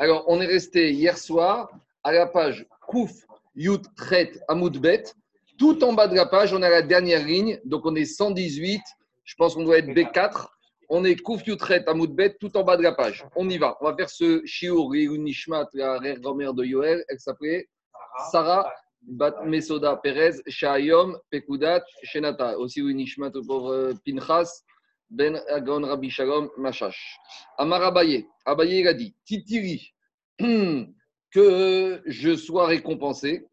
Alors, on est resté hier soir à la page Kouf Yut Tret Amoudbet. Tout en bas de la page, on a la dernière ligne. Donc, on est 118. Je pense qu'on doit être B4. On est Kouf Yut Tret Amoudbet, tout en bas de la page. On y va. On va faire ce Shiur Nishmat, la grand-mère de Yoel. Elle s'appelait Sarah Bat Mesoda Perez, Shayom, Pekudat, Shenata. Aussi Nishmat pour euh, Pinchas. Ben Agon Rabbi Shalom Machash. Amar Abaye, Abaye il a dit Titiri, que je sois récompensé.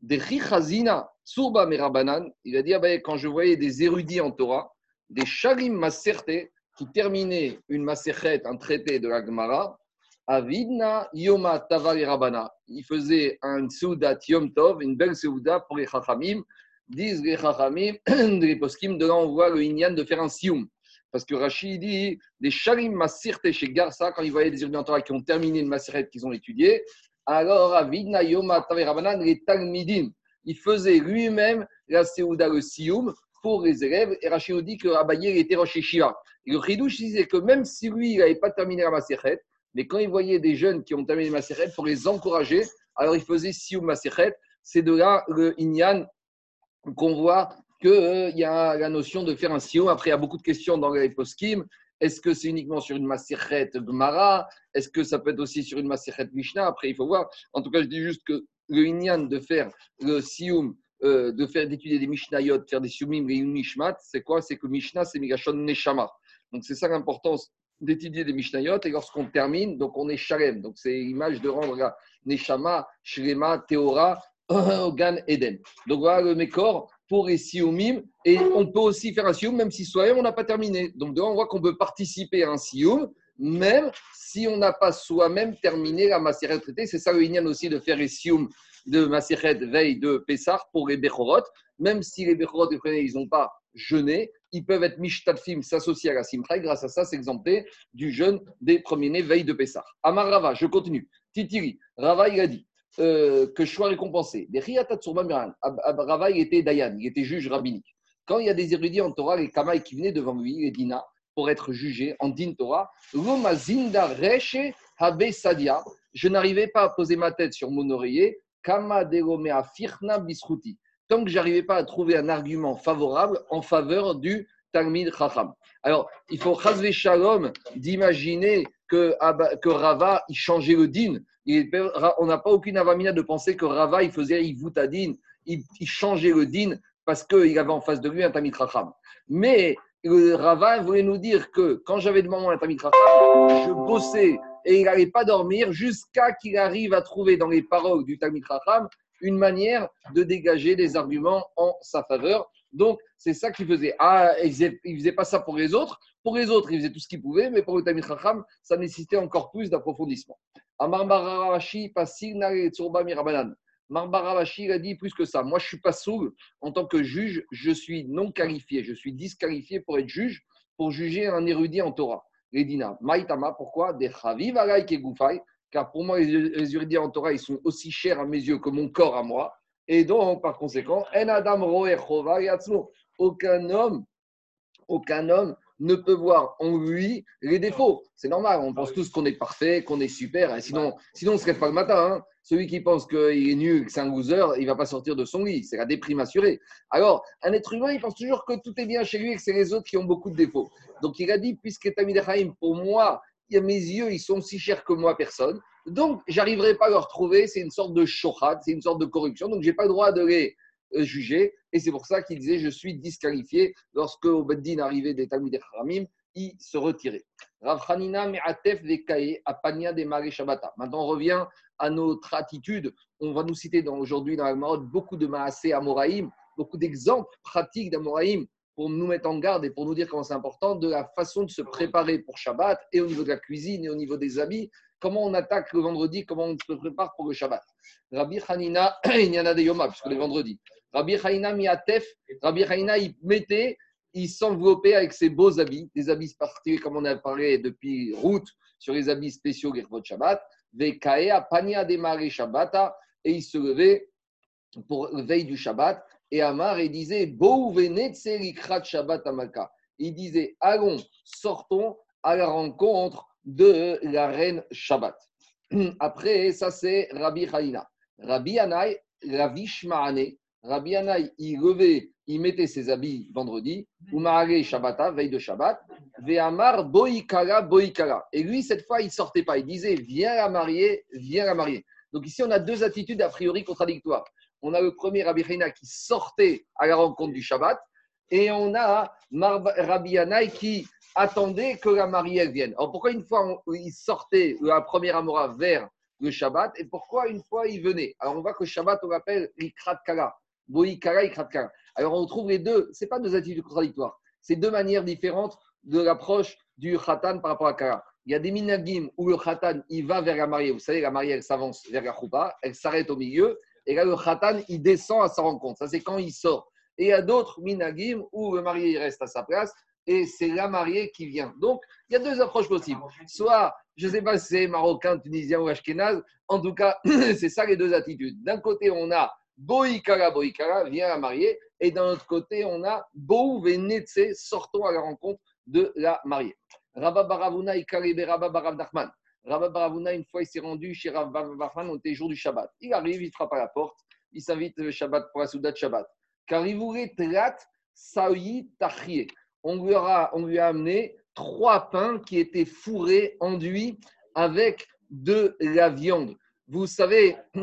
Des Chichazina, Surba Merabanan, il a dit Abaye, quand je voyais des érudits en Torah, des Shalim Maserte, qui terminaient une Maserhet, un traité de la Gemara, Avidna Yoma Tavari Rabana. Il faisait un Seudat Yom Tov, une belle Seuda pour les Chachamim. Disent les Chachamim, les poskim, de là on voit le Inyan de faire un Sioum. Parce que Rachid dit des Shalim Masirte chez Garsa, quand il voyait des étudiants qui ont terminé une Masirte qu'ils ont étudié, alors Avidna Yoma Taverabanan, les Talmidim, il faisait lui-même la Seouda, le Sioum, pour les élèves. Et Rachid dit que Abaye était Rosh Shiva. Et le Khidouche disait que même si lui, il n'avait pas terminé la Masirte, mais quand il voyait des jeunes qui ont terminé la Masirte, pour les encourager, alors il faisait Sioum Masirte. C'est de là le Inyan qu'on voit qu'il euh, y a la notion de faire un sion. Après, il y a beaucoup de questions dans les poskim. Est-ce que c'est uniquement sur une Maseret Gmara Est-ce que ça peut être aussi sur une Maseret Mishnah? Après, il faut voir. En tout cas, je dis juste que le Inyan de faire le Sioum, euh, de faire d'étudier des Mishnayot, faire des Siumim et une Mishmat, c'est quoi? C'est que Mishnah, c'est Migashon Neshama. Donc, c'est ça l'importance d'étudier des Mishnayot. Et lorsqu'on termine, donc on est Shalem. Donc, c'est l'image de rendre la Neshama, Shrema, Teora, Gan Eden. Donc, voilà le Mekor pour les sioumim. Et on peut aussi faire un sioum même si soi-même on n'a pas terminé. Donc, on voit qu'on peut participer à un sioum même si on n'a pas soi-même terminé la macérette traitée. C'est ça le Inyan aussi de faire les sioum de macérette veille de Pessah pour les Bechorot. Même si les Bechorot, ils n'ont pas jeûné, ils peuvent être mishtatfim, s'associer à la simcha. grâce à ça, c'est exempté du jeûne des premiers-nés veille de Pessah. Amar Rava, je continue. Titiri, Rava, il a dit euh, que je sois récompensé. Rava, il était Dayan, il était juge rabbinique. Quand il y a des érudits en Torah, les Kamaï qui venaient devant lui, les Dina, pour être jugés en Din Torah, je n'arrivais pas à poser ma tête sur mon oreiller, Kama Firna Bisruti, tant que j'arrivais pas à trouver un argument favorable en faveur du Talmid Chacham. Alors, il faut chasver shalom d'imaginer que, que Rava, il changeait le din. On n'a pas aucune avamina de penser que Rava, il faisait Ivutadin, il, il changeait le din parce qu'il avait en face de lui un Tamit Racham. Mais le Rava voulait nous dire que quand j'avais devant moi un Tamit Racham, je bossais et il n'allait pas dormir jusqu'à qu'il arrive à trouver dans les paroles du Tamit Racham une manière de dégager des arguments en sa faveur. Donc, c'est ça qu'il faisait. Ah, il faisait, faisait pas ça pour les autres. Pour les autres, il faisait tout ce qu'il pouvait, mais pour le Tamil Chacham, ça nécessitait encore plus d'approfondissement. Amar Baravashi, Passil Tsurba Mirabanan. Marbaravashi a dit plus que ça. Moi, je suis pas sourd. En tant que juge, je suis non qualifié. Je suis disqualifié pour être juge, pour juger un érudit en Torah. Redina, Maïtama, pourquoi? Des Chaviv et Goufay. Car pour moi, les érudits en Torah, ils sont aussi chers à mes yeux que mon corps à moi. Et donc, par conséquent, En Adam aucun homme, aucun homme ne peut voir en lui les défauts. C'est normal, on pense tous qu'on est parfait, qu'on est super, sinon, sinon on ne serait pas le matin. Hein. Celui qui pense qu'il est nul, que c'est un loser, il ne va pas sortir de son lit, c'est la déprime assurée. Alors, un être humain, il pense toujours que tout est bien chez lui et que c'est les autres qui ont beaucoup de défauts. Donc il a dit, puisque Tamid pour moi, mes yeux, ils sont si chers que moi, personne. Donc, j'arriverai pas à le retrouver. C'est une sorte de shohad, c'est une sorte de corruption. Donc, j'ai pas le droit de les euh, juger. Et c'est pour ça qu'il disait Je suis disqualifié. Lorsque au Beddin arrivait des Talmud Haramim, il se retirait. Ravchanina me'atef vekaye apania de Shabata. Maintenant, on revient à notre attitude. On va nous citer aujourd'hui dans la Marot beaucoup de Maasé Amoraïm, beaucoup d'exemples pratiques d'Amoraïm pour nous mettre en garde et pour nous dire comment c'est important de la façon de se préparer pour Shabbat et au niveau de la cuisine et au niveau des habits. Comment on attaque le vendredi, comment on se prépare pour le Shabbat. Rabbi Hanina, il y en a des Yoma, puisque les vendredis. Rabbi Hanina miatef, Rabbi Hanina, il mettait, il s'enveloppait avec ses beaux habits, des habits particuliers, comme on a parlé depuis route sur les habits spéciaux Gervot Shabbat. Vekae, Pania démarrer Shabbata, et il se levait pour veille du Shabbat et Amar, il disait, Shabbat Amaka. Il disait, allons, sortons à la rencontre de la reine Shabbat. Après, ça c'est Rabbi Haïna. Rabbi Anaï, Rabbi Shmaane. Rabbi Anaï, il levait, il mettait ses habits vendredi, ou Maharé Shabbata, veille de Shabbat, Ve'amar Boikara Boikara. Et lui, cette fois, il sortait pas. Il disait Viens la marier, viens la marier. Donc ici, on a deux attitudes a priori contradictoires. On a le premier Rabbi Haïna qui sortait à la rencontre du Shabbat, et on a Rabbi Anaï qui attendait que la mariée vienne. Alors pourquoi une fois il sortait la première Amora vers le Shabbat et pourquoi une fois il venait? Alors on voit que le Shabbat on l'appelle l'Ikrat Kala, Boïkara, Ikrat Kala. Alors on trouve les deux, ce pas deux attitudes contradictoires, c'est deux manières différentes de l'approche du Khatan par rapport à Kala. Il y a des minagim où le Khatan il va vers la mariée. Vous savez, la mariée elle s'avance vers la Choupa, elle s'arrête au milieu et là le Khatan il descend à sa rencontre. Ça c'est quand il sort. Et il y a d'autres minagim où le marié reste à sa place et c'est la mariée qui vient. Donc, il y a deux approches possibles. Soit, je ne sais pas si c'est marocain, tunisien ou ashkénaze, en tout cas, c'est ça les deux attitudes. D'un côté, on a Boïkara, Boïkara, vient la mariée, et d'un autre côté, on a Bou Venetse, sortons à la rencontre de la mariée. Rabba Baravuna, Ikarebe Rabba Barav Nachman. Rabba Baravuna, une fois, il s'est rendu chez Rabba Nachman, on était jour du Shabbat. Il arrive, il frappe à la porte, il s'invite le Shabbat pour la Souda de Shabbat. Car il voulait Trat Saoui Tachie on lui, a amené trois pains qui étaient fourrés, enduits avec de la viande. Vous savez,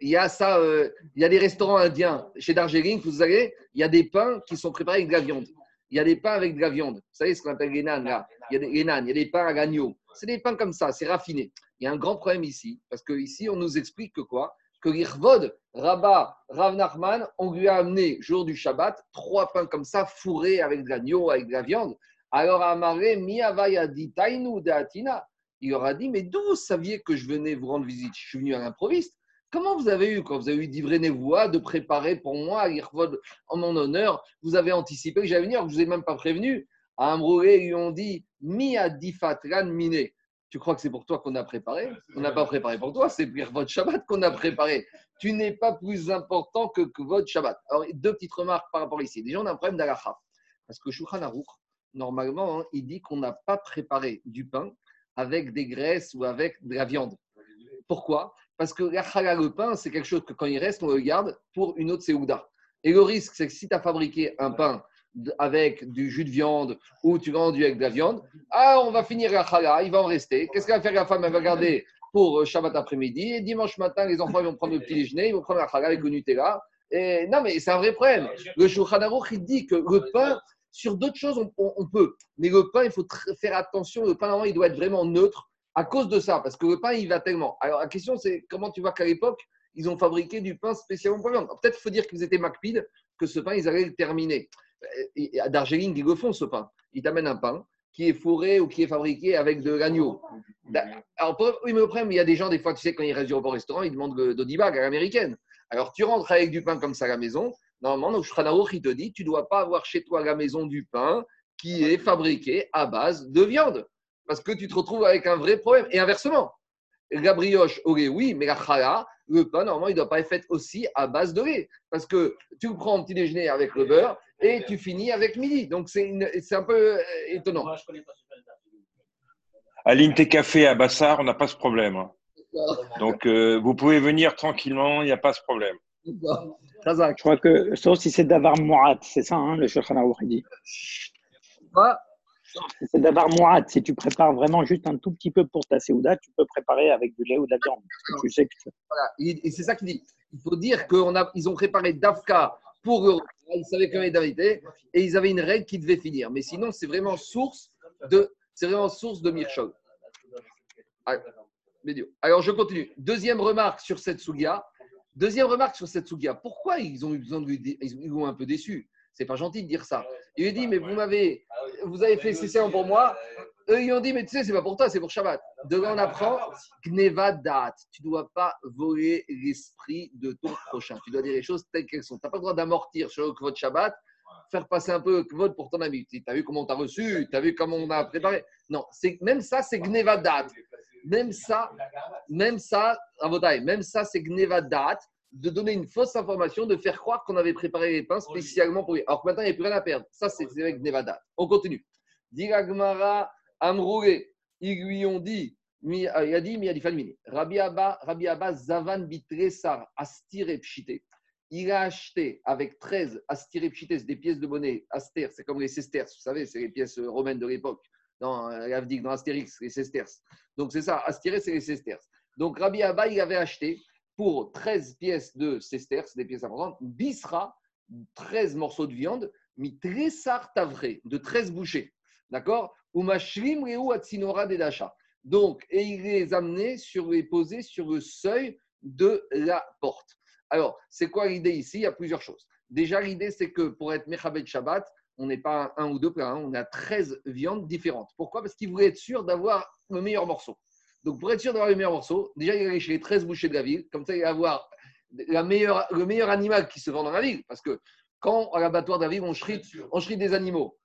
il y a ça, euh, il y a des restaurants indiens chez Darjeeling, vous savez, il y a des pains qui sont préparés avec de la viande. Il y a des pains avec de la viande. Vous savez ce qu'on appelle les nanes là? Il y, a des, il y a des pains à l'agneau. C'est des pains comme ça, c'est raffiné. Il y a un grand problème ici, parce qu'ici, on nous explique que quoi? Que l'Irvod, Rabat, Rav Nachman, on lui a amené, jour du Shabbat, trois pains comme ça, fourrés avec de l'agneau, avec de la viande. Alors Amaré, Miavaya dit Tainu de Atina. Il leur a dit Mais d'où vous saviez que je venais vous rendre visite? Je suis venu à l'improviste. Comment vous avez eu, quand vous avez eu d'ivré voix, de préparer pour moi l'Irvod en mon honneur Vous avez anticipé que j'allais venir, je ne vous ai même pas prévenu. À Amrouré, ils lui ont dit Mi Adifatran Mine. Tu crois que c'est pour toi qu'on a préparé On n'a pas préparé pour toi, c'est pour votre Shabbat qu'on a préparé. Tu n'es pas plus important que, votre Shabbat. Alors, deux petites remarques par rapport ici. Déjà, on a un problème d'Alacha. Parce que Shulchan Aruch, normalement, hein, il dit qu'on n'a pas préparé du pain avec des graisses ou avec de la viande. Pourquoi? Parce que la le pain, c'est quelque chose que quand il reste, on le garde pour une autre séouda. Et le risque, c'est que si tu as fabriqué un pain avec du jus de viande ou tu l'as enduit avec de la viande, ah, on va finir la chala, il va en rester. Qu'est-ce qu'elle va faire la femme? Elle va garder pour euh, Shabbat après-midi et dimanche matin, les enfants vont prendre le petit déjeuner, ils vont prendre la chala avec le Nutella. Et, non, mais c'est un vrai problème. Le Shulchan il dit que le pain, sur d'autres choses, on, peut. Mais le pain, il faut faire attention. Le pain, normalement, il doit être vraiment neutre à cause de ça, parce que le pain, il va tellement. Alors, la question, c'est comment tu vois qu'à l'époque, ils ont fabriqué du pain spécialement pour la viande. Peut-être faut dire qu'ils étaient MacPid, que ce pain, ils allaient le terminer. Darjeeling, ils le font ce pain. Ils t'amènent un pain qui est fourré ou qui est fabriqué avec de l'agneau. Alors, oui, mais après, il y a des gens, des fois, tu sais, quand ils restent au restaurant, ils demandent d'Odibag à l'américaine. Alors, tu rentres avec du pain comme ça à la maison. Normalement, le Shranaour, il te dit, tu ne dois pas avoir chez toi à la maison du pain qui est fabriqué à base de viande. Parce que tu te retrouves avec un vrai problème. Et inversement, la brioche aurait oui, mais la chala, le pain, normalement, il ne doit pas être fait aussi à base de lait. Parce que tu le prends au petit déjeuner avec le beurre et tu finis avec midi. Donc, c'est un peu euh, étonnant. À l'Inté Café à Bassar, on n'a pas ce problème. Hein. Donc, euh, vous pouvez venir tranquillement, il n'y a pas ce problème. Je crois que, sauf si c'est d'avoir Mouat, c'est ça, hein, le Shulchan dit. C'est d'avoir Mouat. Si tu prépares vraiment juste un tout petit peu pour ta Séouda, tu peux préparer avec du lait ou de la viande. Tu sais que voilà. Et c'est ça qu'il dit. Il faut dire qu'ils ont préparé Dafka pour eux. Ils savaient combien d'invités et ils avaient une règle qui devait finir. Mais sinon, c'est vraiment source de, c'est vraiment source de Mirchol. Ah, Alors, je continue. Deuxième remarque sur cette Sougia. Deuxième remarque sur cette Sougia. Pourquoi ils ont eu besoin de Ils ont un peu déçu? C'est pas gentil de dire ça. Il lui dit, mais vous m'avez, vous avez fait cesser pour moi. Eux, ils ont dit, mais tu sais, c'est pas pour toi, c'est pour Shabbat. Demain, on apprend Gnevadat. Tu ne dois pas voler l'esprit de ton prochain. Tu dois dire les choses telles qu'elles sont. Tu n'as pas le droit d'amortir sur le Kvot Shabbat, faire passer un peu le Kvot pour ton ami. Tu as vu comment on t'a reçu, tu as vu comment on a préparé. Non, même ça, c'est Gnevadat. Même ça, même ça, même ça, c'est Gnevadat de donner une fausse information, de faire croire qu'on avait préparé les pains spécialement pour lui. Alors que maintenant, il n'y a plus rien à perdre. Ça, c'est avec Nevada. On continue. Diragmara Amroulé, ils lui ont dit euh, il a dit Mini. Rabbi Abba, Rabbi Abba Zavan Bitresar Astir Pshite. Il a acheté avec 13 Astir Pshite, des pièces de monnaie. Aster, c'est comme les sesterces, vous savez, c'est les pièces euh, romaines de l'époque. Dans euh, l'Avdik, dans Astérix, les sesterces. Donc c'est ça, Astiré, c'est les sesterces. Donc Rabbi Abba, il avait acheté pour 13 pièces de sesterces, des pièces importantes, Bisra, 13 morceaux de viande, mi Tresar Tavré, de 13 bouchées. D'accord? Ou Mashrim Reu Atsinora Dedacha. Donc, et il les amenait sur les posés sur le seuil de la porte. Alors, c'est quoi l'idée ici? Il y a plusieurs choses. Déjà, l'idée, c'est que pour être Mechabed Shabbat, on n'est pas un, un ou deux plats, hein, on a 13 viandes différentes. Pourquoi? Parce qu'il voulait être sûr d'avoir le meilleur morceau. Donc, pour être sûr d'avoir le meilleur morceau, déjà, il allait chez les 13 bouchers de la ville. Comme ça, il va avoir la meilleure, le meilleur animal qui se vend dans la ville. Parce que quand à l'abattoir de la ville, on chrite, on chrite des animaux,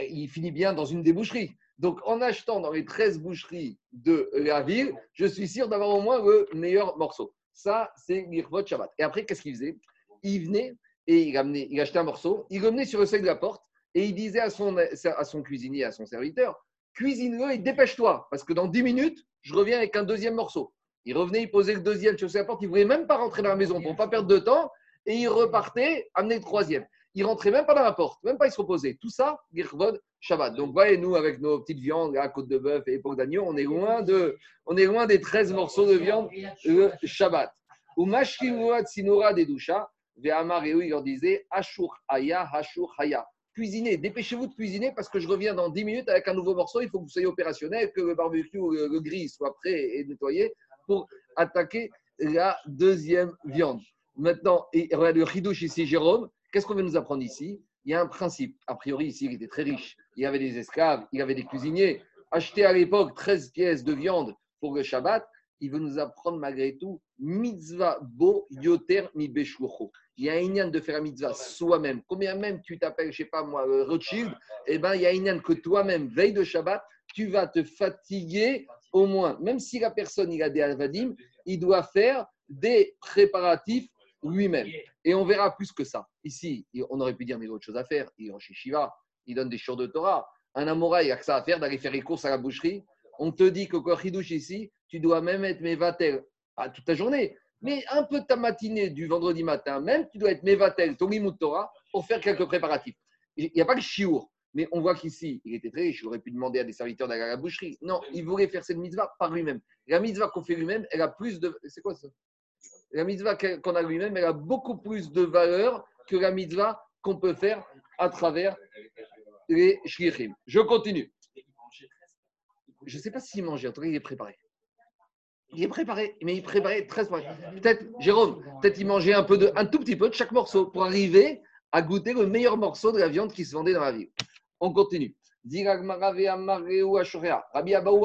eh, il finit bien dans une des boucheries. Donc, en achetant dans les 13 boucheries de la ville, je suis sûr d'avoir au moins le meilleur morceau. Ça, c'est l'Irvot Shabbat. Et après, qu'est-ce qu'il faisait? Il venait et il, amenait, il achetait un morceau, il revenait sur le seuil de la porte et il disait à son, à son cuisinier, à son serviteur, cuisine-le et dépêche-toi, parce que dans 10 minutes, je reviens avec un deuxième morceau. Il revenait, il posait le deuxième sur la porte, il ne voulait même pas rentrer dans la maison pour ne pas perdre de temps, et il repartait, amener le troisième. Il rentrait même pas dans la porte, même pas il se reposait. Tout ça, Girvod Shabbat. Donc, voyez, nous, avec nos petites viandes, à côte de bœuf et époque d'agneau, on est loin de, on est loin des 13 morceaux de viande le Shabbat. Ou Mashkimuat Sinora des Doucha, Ve'amar et il leur disait Ashur Haya, Ashur Haya. Cuisinez, dépêchez-vous de cuisiner parce que je reviens dans 10 minutes avec un nouveau morceau. Il faut que vous soyez opérationnel, que le barbecue, le, le gris soit prêt et nettoyé pour attaquer la deuxième viande. Maintenant, et regarde le Hidouche ici, Jérôme, qu'est-ce qu'on veut nous apprendre ici? Il y a un principe. A priori, ici, il était très riche. Il y avait des esclaves, il y avait des cuisiniers. Acheter à l'époque 13 pièces de viande pour le Shabbat, il veut nous apprendre malgré tout mitzvah bo yoter mi beshucho. Il y a un de faire la mitzvah soi-même. Combien même tu t'appelles, je sais pas moi, euh, Rothschild, eh ben, il y a un que toi-même, veille de Shabbat, tu vas te fatiguer au moins. Même si la personne, il a des avadim, il doit faire des préparatifs lui-même. Et on verra plus que ça. Ici, on aurait pu dire, mais il y a autre chose à faire. Il est en Shiva, il donne des chants de Torah. Un Amora, il a que ça à faire d'aller faire les courses à la boucherie. On te dit qu'au Kochidouche ici, tu dois même être Mevatel pas toute ta journée, mais un peu de ta matinée du vendredi matin, même tu dois être Mevatel, ton Torah, pour faire quelques préparatifs. Il n'y a pas le chiour, mais on voit qu'ici, il était très riche. Il aurait pu demander à des serviteurs d'aller à la boucherie. Non, il voulait faire cette mitzvah par lui-même. La mitzvah qu'on fait lui-même, elle a plus de. C'est quoi ça? La mitzvah qu'on a lui-même, elle a beaucoup plus de valeur que la mitzvah qu'on peut faire à travers les shlichim. Je continue. Je ne sais pas s'il mangeait, en tout cas, il est préparé. Il est préparé, mais il préparait 13 mois. Peut-être, Jérôme, peut-être il mangeait un, peu de, un tout petit peu de chaque morceau pour arriver à goûter le meilleur morceau de la viande qui se vendait dans la ville. On continue. Rabbi Abaou.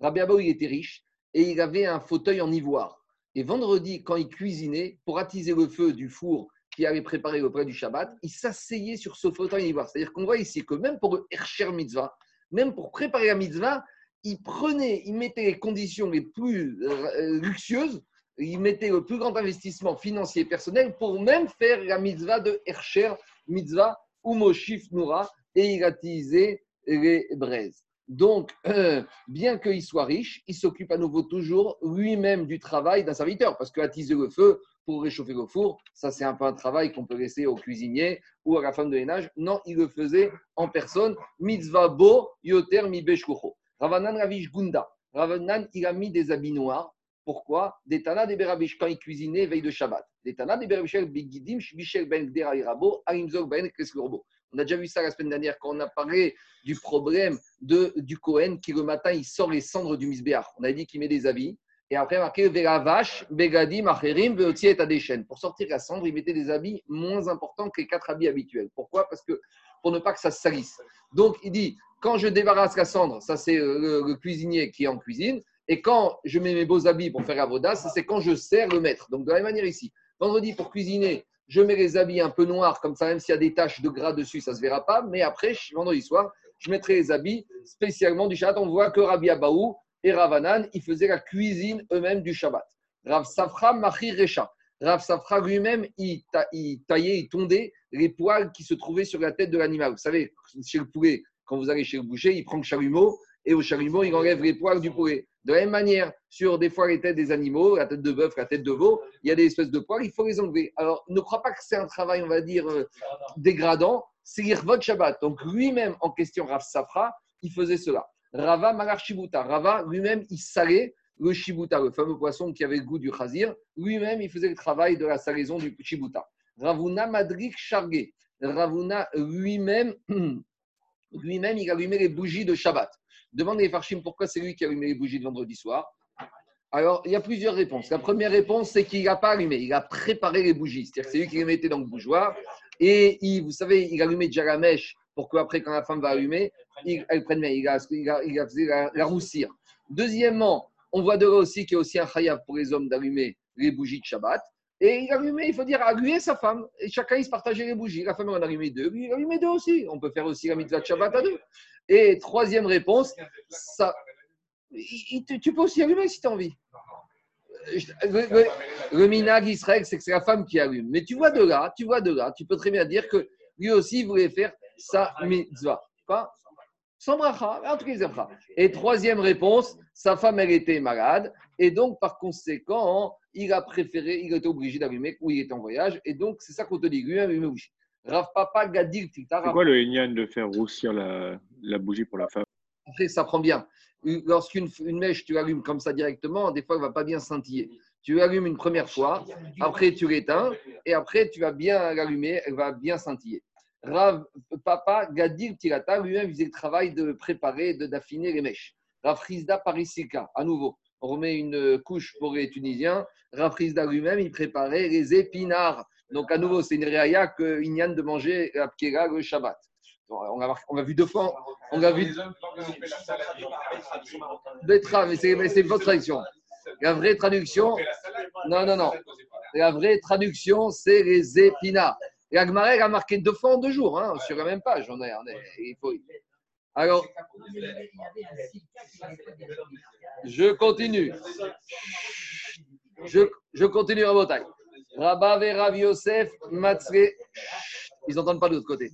Rabbi Abaou, était riche et il avait un fauteuil en ivoire. Et vendredi, quand il cuisinait, pour attiser le feu du four qui avait préparé auprès du Shabbat, il s'asseyait sur ce fauteuil ivoire. C'est-à-dire qu'on voit ici que même pour le Hercher Mitzvah, même pour préparer la mitzvah, il prenait, il mettait les conditions les plus euh, luxueuses, il mettait le plus grand investissement financier et personnel pour même faire la mitzvah de Hercher Mitzvah ou Moshif Noura et il attisait les braises. Donc, bien qu'il soit riche, il s'occupe à nouveau toujours lui-même du travail d'un serviteur, parce qu'attiser le feu pour réchauffer le four, ça c'est un peu un travail qu'on peut laisser au cuisinier ou à la femme de ménage. Non, il le faisait en personne. Mitzvah bo yoter mi. Ravanan Ravish Gunda. Ravanan, il a mis des habits noirs. Pourquoi? Des Tana des Berabish quand il cuisinait veille de Shabbat. Des Tana des Berabish Bigidim Shbishel Ben Gdera Irabo Arimzog Ben Kreskurbo. On a déjà vu ça la semaine dernière quand on a parlé du problème de, du Kohen qui le matin il sort les cendres du Misbéach. On a dit qu'il met des habits et après marqué Veravash Begadim Acherim Veotiet Adeshen. Pour sortir la cendre, il mettait des habits moins importants que les quatre habits habituels. Pourquoi? Parce que pour ne pas que ça se salisse. Donc il dit quand je débarrasse la cendre, ça c'est le, le cuisinier qui est en cuisine. Et quand je mets mes beaux habits pour faire la vodasse, c'est quand je sers le maître. Donc de la même manière ici, vendredi pour cuisiner, je mets les habits un peu noirs, comme ça, même s'il y a des taches de gras dessus, ça ne se verra pas. Mais après, vendredi soir, je mettrai les habits spécialement du Shabbat. On voit que Rabbi Abaou et Ravanan, ils faisaient la cuisine eux-mêmes du Shabbat. Rav Safra Machir Recha. Rav Safra lui-même, il, ta- il taillait, il tondait les poils qui se trouvaient sur la tête de l'animal. Vous savez, chez le poulet, Quand vous allez chez le boucher, il prend le chalumeau et au chalumeau, il enlève les poils du poulet. De la même manière, sur des fois les têtes des animaux, la tête de bœuf, la tête de veau, il y a des espèces de poils, il faut les enlever. Alors, ne crois pas que c'est un travail, on va dire, euh, dégradant, c'est l'irvot Shabbat. Donc, lui-même, en question, Rav Safra, il faisait cela. Rava Malar Shibuta. Rava, lui-même, il salait le Shibuta, le fameux poisson qui avait le goût du chazir. Lui-même, il faisait le travail de la salaison du Shibuta. Ravuna Madrik Chargé. Ravuna lui-même, lui-même, il allumait les bougies de Shabbat. Demandez Farshim pourquoi c'est lui qui allumait les bougies de vendredi soir? Alors, il y a plusieurs réponses. La première réponse, c'est qu'il n'a pas allumé, il a préparé les bougies. C'est-à-dire que c'est lui qui les mettait dans le bougeoir. Et il, vous savez, il allumait déjà la mèche pour qu'après, quand la femme va allumer, il, elle prenne bien, il a, il a, il a fait la, la, roussir. Deuxièmement, on voit de là aussi qu'il y a aussi un chayav pour les hommes d'allumer les bougies de Shabbat. Et il allumait, il faut dire, allumer sa femme. Et chacun, il se partageait les bougies. La femme en allumait deux, lui, il allumait deux aussi. On peut faire aussi la mitzvah de Shabbat à deux. Et troisième réponse, ça, tu peux aussi allumer si tu as envie. Le, le, le minag Israël, c'est que c'est la femme qui allume. Mais tu vois de là, tu vois de là, tu peux très bien dire que lui aussi voulait faire sa mitzvah. Pas sans bracha, en tout cas, Et troisième réponse, sa femme, elle était malade. Et donc, par conséquent, il a préféré, il était obligé d'allumer où il était en voyage. Et donc, c'est ça qu'on te dit, lui, allume bougie. Rav Papa Gadir C'est quoi le Inyan de faire roussir la, la, bougie pour la femme? Après, ça prend bien. Lorsqu'une une mèche, tu allumes comme ça directement, des fois, elle ne va pas bien scintiller. Tu l'allumes une première fois, après tu l'éteins, et après tu vas bien l'allumer, elle va bien scintiller. Rav Papa Gadir Tirata lui-même faisait le travail de préparer, d'affiner les mèches. Rav Frisda Parisika, à nouveau, on remet une couche pour les Tunisiens. Rav Frisda lui-même, il préparait les épinards. Donc à nouveau, c'est une réaïa que Inyan de manger la pkera le Shabbat. On a, on a vu deux fois. On a vu. Betra, mais c'est votre traduction. La vraie traduction. Non, non, non. La vraie traduction, c'est les épinards. Et Agmarek a marqué deux fois en deux jours, hein, sur la même page. On est, on est. Alors, je continue. Je, je continue à bataille. Rabba Rav Yosef Matzre. Ils n'entendent pas de l'autre côté.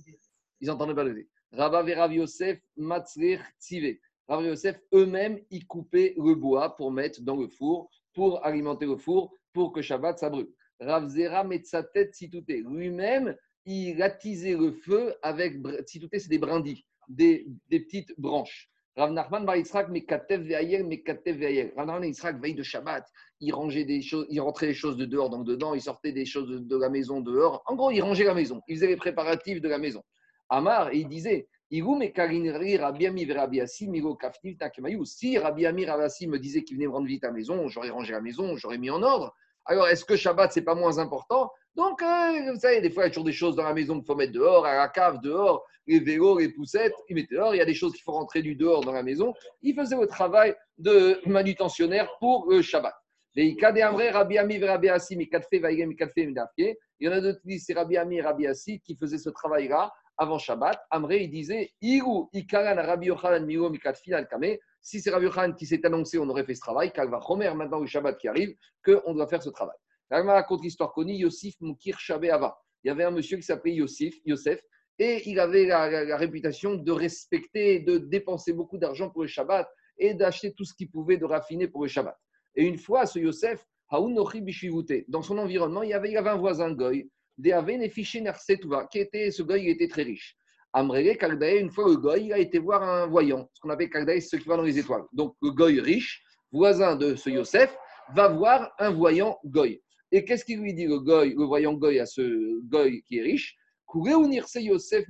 Ils n'entendent pas de l'autre côté. Rabba Rav Yosef Matzre Tzive. Rav Yosef eux-mêmes, ils coupaient le bois pour mettre dans le four, pour alimenter le four, pour que Shabbat ça brûle. Rav Zera tête Situté. Lui-même, il attisait le feu avec. Situté, c'est des brindilles, des, petites branches. Rav Nachman Bar Yitzhak, Mekatev Ve'ayer, Mekatev Ve'ayer. Rav Nachman Yitzhak, veille de Shabbat, il rangeait des choses, il rentrait les choses de dehors dans dedans, il sortait des choses de, la maison dehors. En gros, il rangeait la maison, il faisait les préparatifs de la maison. Amar, il disait si Rabbi Amir Rabbi me disait qu'il venait me rendre vite à la maison, j'aurais rangé la maison, j'aurais mis en ordre. Alors, est-ce que Shabbat, c'est pas moins important? Donc, euh, vous savez, des fois, il y a toujours des choses dans la maison qu'il faut mettre dehors, à la cave, dehors, les vélos, les poussettes, ils mettaient dehors. Il y a des choses qu'il faut rentrer du dehors dans la maison. Il faisait le travail de manutentionnaire pour le Shabbat. Il y en a d'autres qui disent c'est Rabbi Ami Rabbi Assi qui faisaient ce travail-là avant Shabbat. Amré, il disait Rabbi Yochanan Miro Mikatfin Kame si c'est Rabbi Khan qui s'est annoncé, on aurait fait ce travail. va Romer, maintenant le Shabbat qui arrive, qu'on doit faire ce travail. La contre-histoire connue, Yosif Moukir Ava. Il y avait un monsieur qui s'appelait Yosif, Yosef, et il avait la, réputation de respecter, de dépenser beaucoup d'argent pour le Shabbat et d'acheter tout ce qu'il pouvait de raffiner pour le Shabbat. Et une fois, ce Yosef, dans son environnement, il y avait, il avait un voisin Goy, qui était, ce Goy était très riche. Amrele Kaldae, une fois le Goy, il a été voir un voyant, ce qu'on appelle Kaldae, ceux qui vont dans les étoiles. Donc le Goy riche, voisin de ce Yosef, va voir un voyant Goy. Et qu'est-ce qu'il lui dit le Goy, le voyant Goy à ce Goy qui est riche? Yosef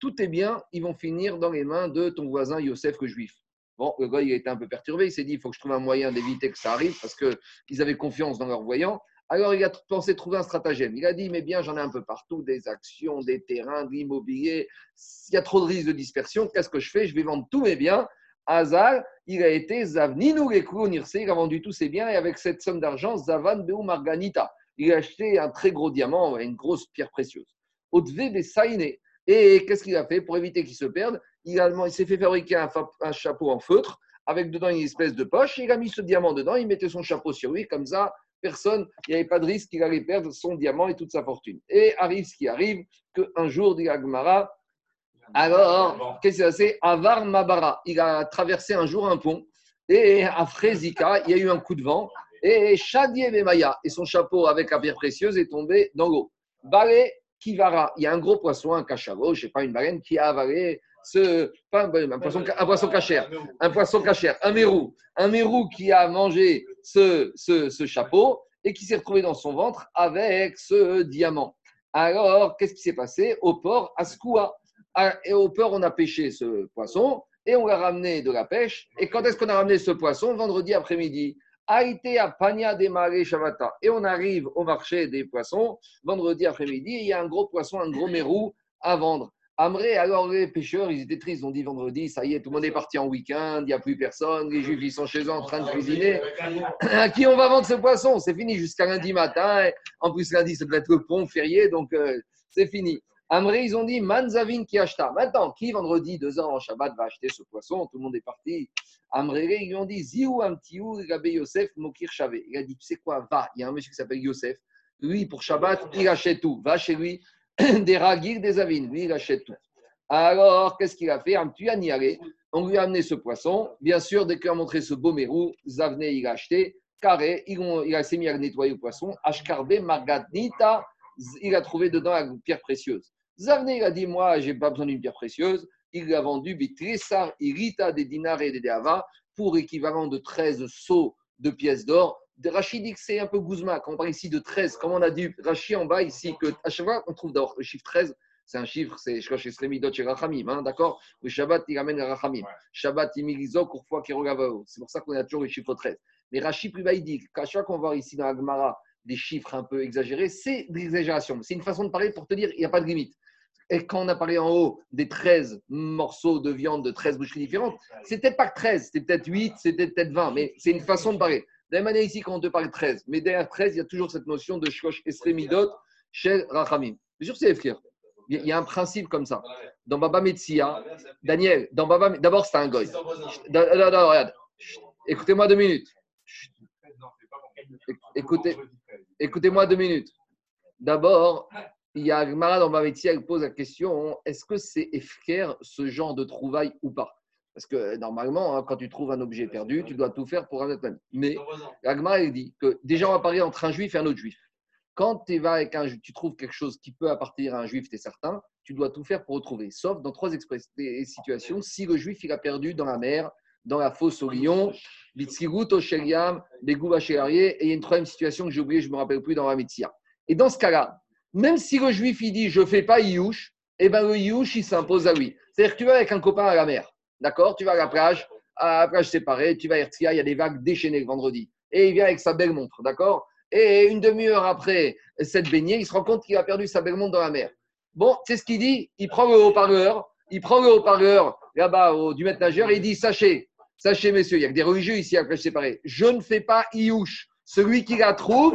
Tout est bien, ils vont finir dans les mains de ton voisin Yosef le juif. Bon, le Goy a été un peu perturbé, il s'est dit il faut que je trouve un moyen d'éviter que ça arrive parce qu'ils avaient confiance dans leur voyant. Alors, il a pensé trouver un stratagème. Il a dit, mais bien, j'en ai un peu partout, des actions, des terrains, de l'immobilier. Il y a trop de risques de dispersion. Qu'est-ce que je fais? Je vais vendre tous mes biens. Hazar, il a été Zavninou il a vendu tous ses biens et avec cette somme d'argent, Zavan Beu Marganita, il a acheté un très gros diamant, une grosse pierre précieuse. des Saïné. Et qu'est-ce qu'il a fait? Pour éviter qu'il se perde Il, il s'est fait fabriquer un, chapeau en feutre avec dedans une espèce de poche. Il a mis ce diamant dedans, il mettait son chapeau sur lui, comme ça, personne, il n'y avait pas de risque qu'il allait perdre son diamant et toute sa fortune. Et arrive ce qui arrive, qu'un jour, dit Agmara, Alors, qu'est-ce s'est passé? Avar Mabara, il a traversé un jour un pont et à Frézika, il y a eu un coup de vent et Shadier Maya et son chapeau avec la pierre précieuse est tombé dans l'eau. Balé Kivara, il y a un gros poisson, un cachalot, je ne sais pas, une baleine qui a avalé ce, un, poisson, un poisson cachère, un poisson cachère, un mérou, un mérou qui a mangé ce, chapeau et qui s'est retrouvé dans son ventre avec ce diamant. Alors, qu'est-ce qui s'est passé Au port, à. Ah, et au port, on a pêché ce poisson et on l'a ramené de la pêche. Et quand est-ce qu'on a ramené ce poisson? Vendredi après-midi. été à Pania des Shavata. Et on arrive au marché des poissons vendredi après-midi. Il y a un gros poisson, un gros mérou à vendre. Amré, alors les pêcheurs, ils étaient tristes. Ils ont dit vendredi, ça y est, tout le monde est parti en week-end, il n'y a plus personne. Les juifs, ils sont chez eux en train de cuisiner. À qui on va vendre ce poisson? C'est fini jusqu'à lundi matin. En plus, lundi, ça doit être le pont férié, donc euh, c'est fini. Amré, ils ont dit Manzavin qui acheta. Maintenant, qui vendredi, deux ans en Shabbat, va acheter ce poisson? Tout le monde est parti. Amré, ils lui ont dit Ziou Amtiou, Rabbe Yosef, Mokir Shavé. Il a dit Tu sais quoi? Va. Il y a un monsieur qui s'appelle Yosef. Lui, pour Shabbat, il achète tout. Va chez lui des ragir, des avines. Lui, il achète tout. Alors, qu'est-ce qu'il a fait Un petit On lui a amené ce poisson. Bien sûr, dès qu'il a montré ce beau mérou, Zavne, il a acheté. Carré, il, a s'est mis à nettoyer le poisson. Ashkarbe, Margadnita, il a trouvé dedans la pierre précieuse. Zavne, il a dit Moi, je n'ai pas besoin d'une pierre précieuse. Il l'a vendu, Bitrisar, Irita, des dinars et des deava, pour équivalent de 13 seaux de pièces d'or Rachid dit que c'est un peu Guzma. Quand on parle ici de 13, comme on a dit Rachid en bas ici, que à chaque fois on trouve d'abord le chiffre 13, c'est un chiffre, c'est je crois chez Slemidot chez Rachamim, hein, d'accord? Le Shabbat, il ramène Rachamim. Shabbat, il fois qu'il regarde C'est pour ça qu'on a toujours le chiffre 13. Mais Rachid plus bas, il dit qu'à chaque fois qu'on voit ici dans la Gemara des chiffres un peu exagérés, c'est de l'exagération. C'est une façon de parler pour te dire il n'y a pas de limite. Et quand on a parlé en haut des 13 morceaux de viande de 13 boucheries différentes, c'était pas que 13, c'était peut-être 8, c'était peut-être 20, mais c'est une façon de parler. De la même manière ici, quand on te parle de 13, mais derrière 13, il y a toujours cette notion de Shosh Esremidot chez Rachamim. Bien sûr, c'est Efkir. Il y a un principe comme ça. Dans Baba Metsia, Daniel, dans Baba, d'abord c'est un goy. Écoutez-moi deux minutes. Écoutez, écoutez-moi deux minutes. D'abord, il y a Gmara dans Baba Metsia, elle pose la question est-ce que c'est Efker ce genre de trouvaille ou pas? Parce que normalement, hein, quand tu trouves un objet perdu, tu dois tout faire pour un autre Mais Agma, il dit que déjà, on va parler entre un juif et un autre juif. Quand tu vas avec un tu trouves quelque chose qui peut appartenir à un juif, tu es certain, tu dois tout faire pour retrouver. Sauf dans trois situations, si le juif il a perdu dans la mer, dans la fosse au lion, Sheliam, et il y a une troisième situation que j'ai oubliée, je ne me rappelle plus dans la Mitzia. Et dans ce cas-là, même si le juif il dit je ne fais pas Iyush, eh ben le Iyush il s'impose à lui. C'est-à-dire que tu vas avec un copain à la mer. D'accord Tu vas à la plage, à la plage séparée, tu vas à Ertia, il y a des vagues déchaînées le vendredi. Et il vient avec sa belle montre, d'accord? Et une demi-heure après cette baignée, il se rend compte qu'il a perdu sa belle montre dans la mer. Bon, c'est ce qu'il dit. Il prend le haut-parleur, il prend le haut-parleur là-bas du maître nageur et il dit Sachez, sachez, messieurs, il y a que des religieux ici à la plage séparée. Je ne fais pas iouche. Celui qui la trouve,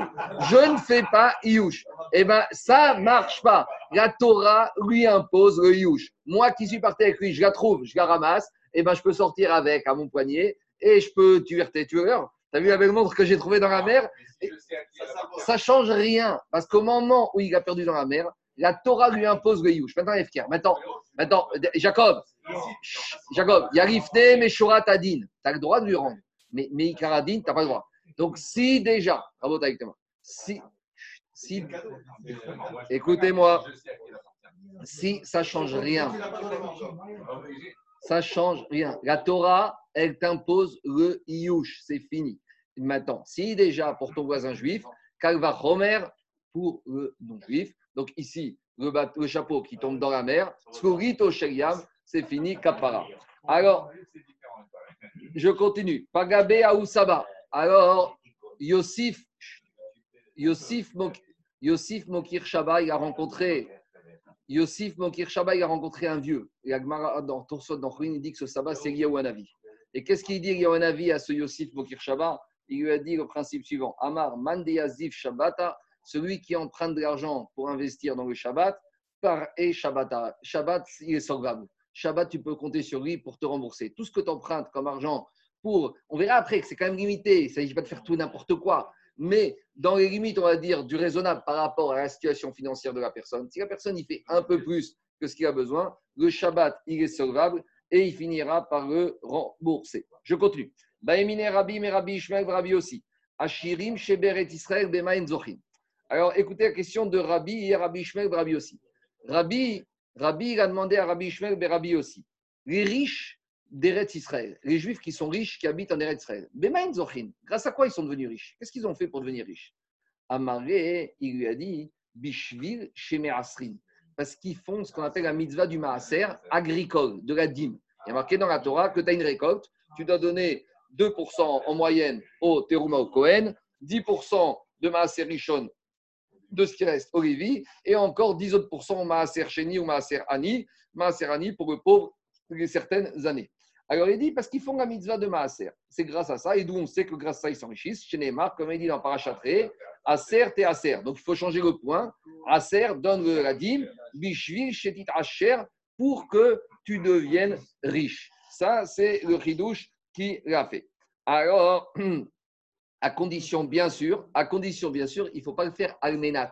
je ne fais pas iouche. Eh bien, ça marche pas. La Torah lui impose le iouche. Moi qui suis parti avec lui, je la trouve, je la ramasse eh ben, je peux sortir avec à mon poignet et je peux tuer tes tueurs. Tu as vu la belle montre que j'ai trouvée dans la mer? Ça ne change rien. Parce qu'au moment où il a perdu dans la mer, la Torah lui impose le youch. Maintenant, FKR. Maintenant, maintenant, Jacob, Jacob, Yarifne Meshorat Adin. Tu as le droit de lui rendre. Mais, Ikaradin, tu n'as pas le droit. Donc, si déjà, si, si, écoutez-moi, si ça change rien, ça change rien. La Torah, elle t'impose le iouch, c'est fini. Maintenant, si déjà pour ton voisin juif, kalva romer pour le non-juif. Donc ici, le, le, chapeau qui tombe dans la mer, skurito sheliam, c'est fini, kapara. Alors, je continue. Pagabe Aoussaba. Alors, Yosif, Yosif Mokir Shaba, il a rencontré Yosif Mokir Shaba, il a rencontré un vieux. Et Agmara, dans Torsot, dans il dit que ce sabbat, c'est lié au Hanavi. Et qu'est-ce qu'il dit Hanavi à ce Yosif Mokir Shaba Il lui a dit le principe suivant Amar Mandeyazif Shabbata, celui qui emprunte de l'argent pour investir dans le Shabbat, par et Shabbata. Shabbat, il est solvable. Shabbat, tu peux compter sur lui pour te rembourser. Tout ce que tu empruntes comme argent pour. On verra après que c'est quand même limité. Il ne s'agit pas de faire tout n'importe quoi mais dans les limites, on va dire, du raisonnable par rapport à la situation financière de la personne. Si la personne y fait un peu plus que ce qu'il a besoin. Le Shabbat, il est solvable et il finira par le rembourser. Je continue. Baemine Rabbi, mais Rabbi Ishmael, Rabbi aussi. Ashirim, Sheberet Israël, Zochim. Alors écoutez la question de Rabbi et Rabbi Ishmael, Rabbi aussi. Rabbi, Rabbi il a demandé à Rabbi Ishmael, Rabbi aussi. Les riches d'Eretz Israël, les juifs qui sont riches, qui habitent en Eretz Israël, Bemain Zochim, grâce à quoi ils sont devenus riches? Qu'est-ce qu'ils ont fait pour devenir riches? Amaré, il lui a dit, Bishvil, Sheme Asrin parce qu'ils font ce qu'on appelle la mitzvah du maaser agricole, de la dîme. Il y a marqué dans la Torah que tu as une récolte, tu dois donner 2% en moyenne au Teruma au Cohen, 10% de maaser Rishon de ce qui reste au Lévi, et encore 10 autres au maaser Sheni ou maaser Ani, maaser Ani pour le pauvre certaines années. Alors il dit parce qu'ils font la mitzvah de Maaser. C'est grâce à ça, et d'où on sait que grâce à ça ils s'enrichissent. Chez Neymar, comme il dit dans Parachatré, Aser et Aser. Donc il faut changer le point. Aser donne la dîme, Bishvil Shetit Asher, pour que tu deviennes riche. Ça, c'est le ridouche qui l'a fait. Alors, à condition bien sûr, à condition bien sûr, il ne faut pas le faire almenat.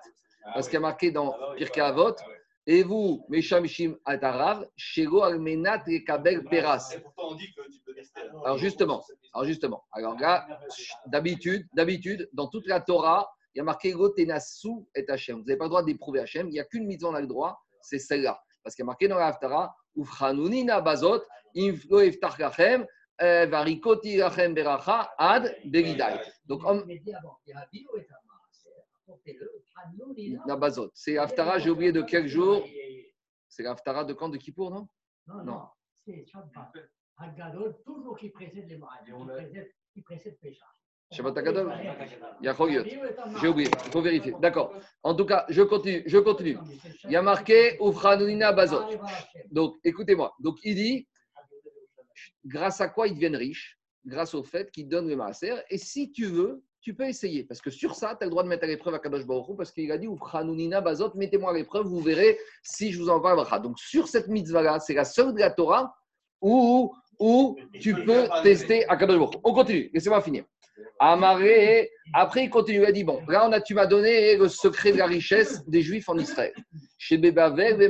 Parce qu'il y a marqué dans Pirkei Avot, et vous, Meshamishim Atarav, Shego Almenat et Kabel Peras. Alors justement, alors justement, alors là, d'habitude, d'habitude, dans toute la Torah, il y a marqué Gotenasu et Hachem. Vous n'avez pas le droit d'éprouver Hachem. Il n'y a qu'une mise on a le droit, c'est celle-là. Parce qu'il y a marqué dans la Haftara, Ufranunina Bazot, Inflo Eftach Lachem, euh, Varikoti Lachem Beracha, Ad Begidai. Donc, on... Nabazot. C'est Haftara, j'ai oublié de quel jour C'est l'Haftara de quand De Kippour, non? Non, non. C'est Shabbat. Hagadol, toujours qui précède les malades, qui précède Pécha. Shabbat Hagadol Il y a J'ai oublié, il faut vérifier. D'accord. En tout cas, je continue. Je continue. Il y a marqué Ufranunina Bazot. Donc, écoutez-moi. Donc, il dit grâce à quoi ils deviennent riches? Grâce au fait qu'ils donnent le maaser. Et si tu veux, tu peux essayer. Parce que sur ça, tu as le droit de mettre à l'épreuve à Kadosh Baruch parce qu'il a dit Bazot, mettez-moi à l'épreuve, vous verrez si je vous en parle. Donc sur cette mitzvah-là, c'est la seule de la Torah où, où tu peux tester à Kadosh Baruch On continue, laissez-moi finir. Amaré, après il continue, il a dit Bon, là on a, tu m'as donné le secret de la richesse des Juifs en Israël. Chez Bebavel,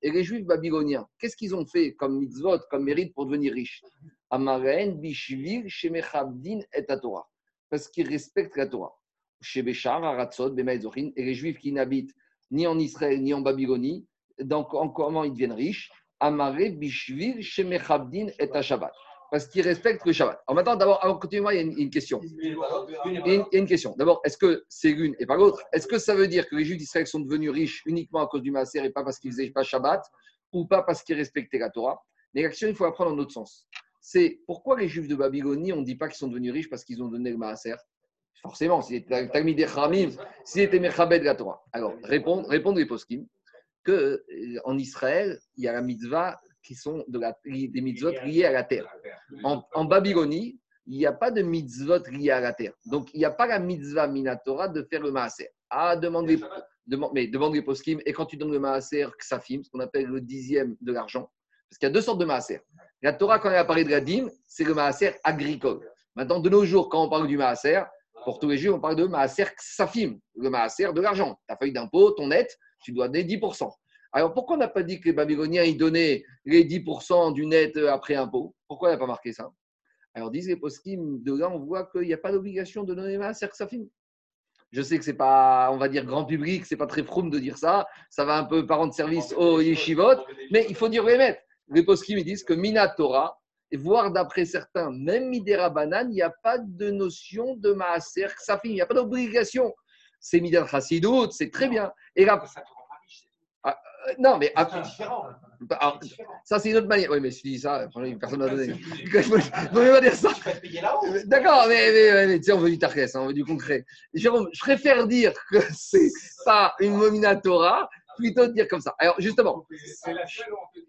Et les Juifs babyloniens, qu'est-ce qu'ils ont fait comme mitzvot, comme mérite pour devenir riches? Amareen, Bishvil, Shemechabdin et Torah parce qu'ils respectent la Torah. Chez Béchar, Aratzot, et les Juifs qui n'habitent ni en Israël ni en Babylonie, donc en comment ils deviennent riches? Amaré, Bishvil, Shemechabdin et Shabbat. Parce qu'ils respectent le Shabbat. Alors maintenant, d'abord, avant de continuer, il y a une, question. Il y a une, question. D'abord, est-ce que c'est l'une et pas l'autre? Est-ce que ça veut dire que les Juifs d'Israël sont devenus riches uniquement à cause du Maaser et pas parce qu'ils faisaient pas Shabbat ou pas parce qu'ils respectaient la Torah? Mais l'action, il faut apprendre en autre sens c'est pourquoi les Juifs de Babylonie, on ne dit pas qu'ils sont devenus riches parce qu'ils ont donné le Maaser Forcément, s'ils étaient Talmid Khamim, s'ils étaient Mechabed de la Torah. Alors, répondre, répondre les poskim qu'en euh, Israël, il y a la mitzvah qui sont des mitzvot liées à la terre. En, Babylonie, il n'y a pas de mitzvot liées à la terre. Donc, il n'y a pas la mitzvah Minatora de faire le Maaser. Ah, demande les, demande, mais demande les poskim. Et quand tu donnes le Maaser Ksafim, ce qu'on appelle le dixième de l'argent, parce qu'il y a deux sortes de Maaser. La Torah, quand elle a parlé de la dîme, c'est le maaser agricole. Maintenant, de nos jours, quand on parle du maaser, pour tous les jours, on parle de maaser safim, le maaser de l'argent. Ta feuille d'impôt, ton net, tu dois donner 10%. Alors, pourquoi on n'a pas dit que les Babyloniens, ils donnaient les 10% du net après impôt? Pourquoi on n'a pas marqué ça? Alors, disent les poskim, de là, on voit qu'il n'y a pas d'obligation de donner maaser safim. Je sais que c'est pas, on va dire, grand public, c'est pas très froum de dire ça. Ça va un peu parent de service au yeshivot, mais il faut dire les mettre les poskim ils disent que Minatora, voire d'après certains, même Midera Banan, il n'y a pas de notion de Maaser Ksafim, il n'y a pas d'obligation. C'est Midera Chassidout, c'est très bien. Et là, ah, euh, non, mais après, bah, ça c'est une autre manière. Oui, mais si tu dis ça, personne ne va donner. Je ne pas dire ça. D'accord, mais, mais, mais, tu sais, on veut du tarkès, hein, on veut du concret. Jérôme, je préfère dire que c'est pas une Mominatora plutôt de dire comme ça. Alors, justement. C'est la seule où on peut dire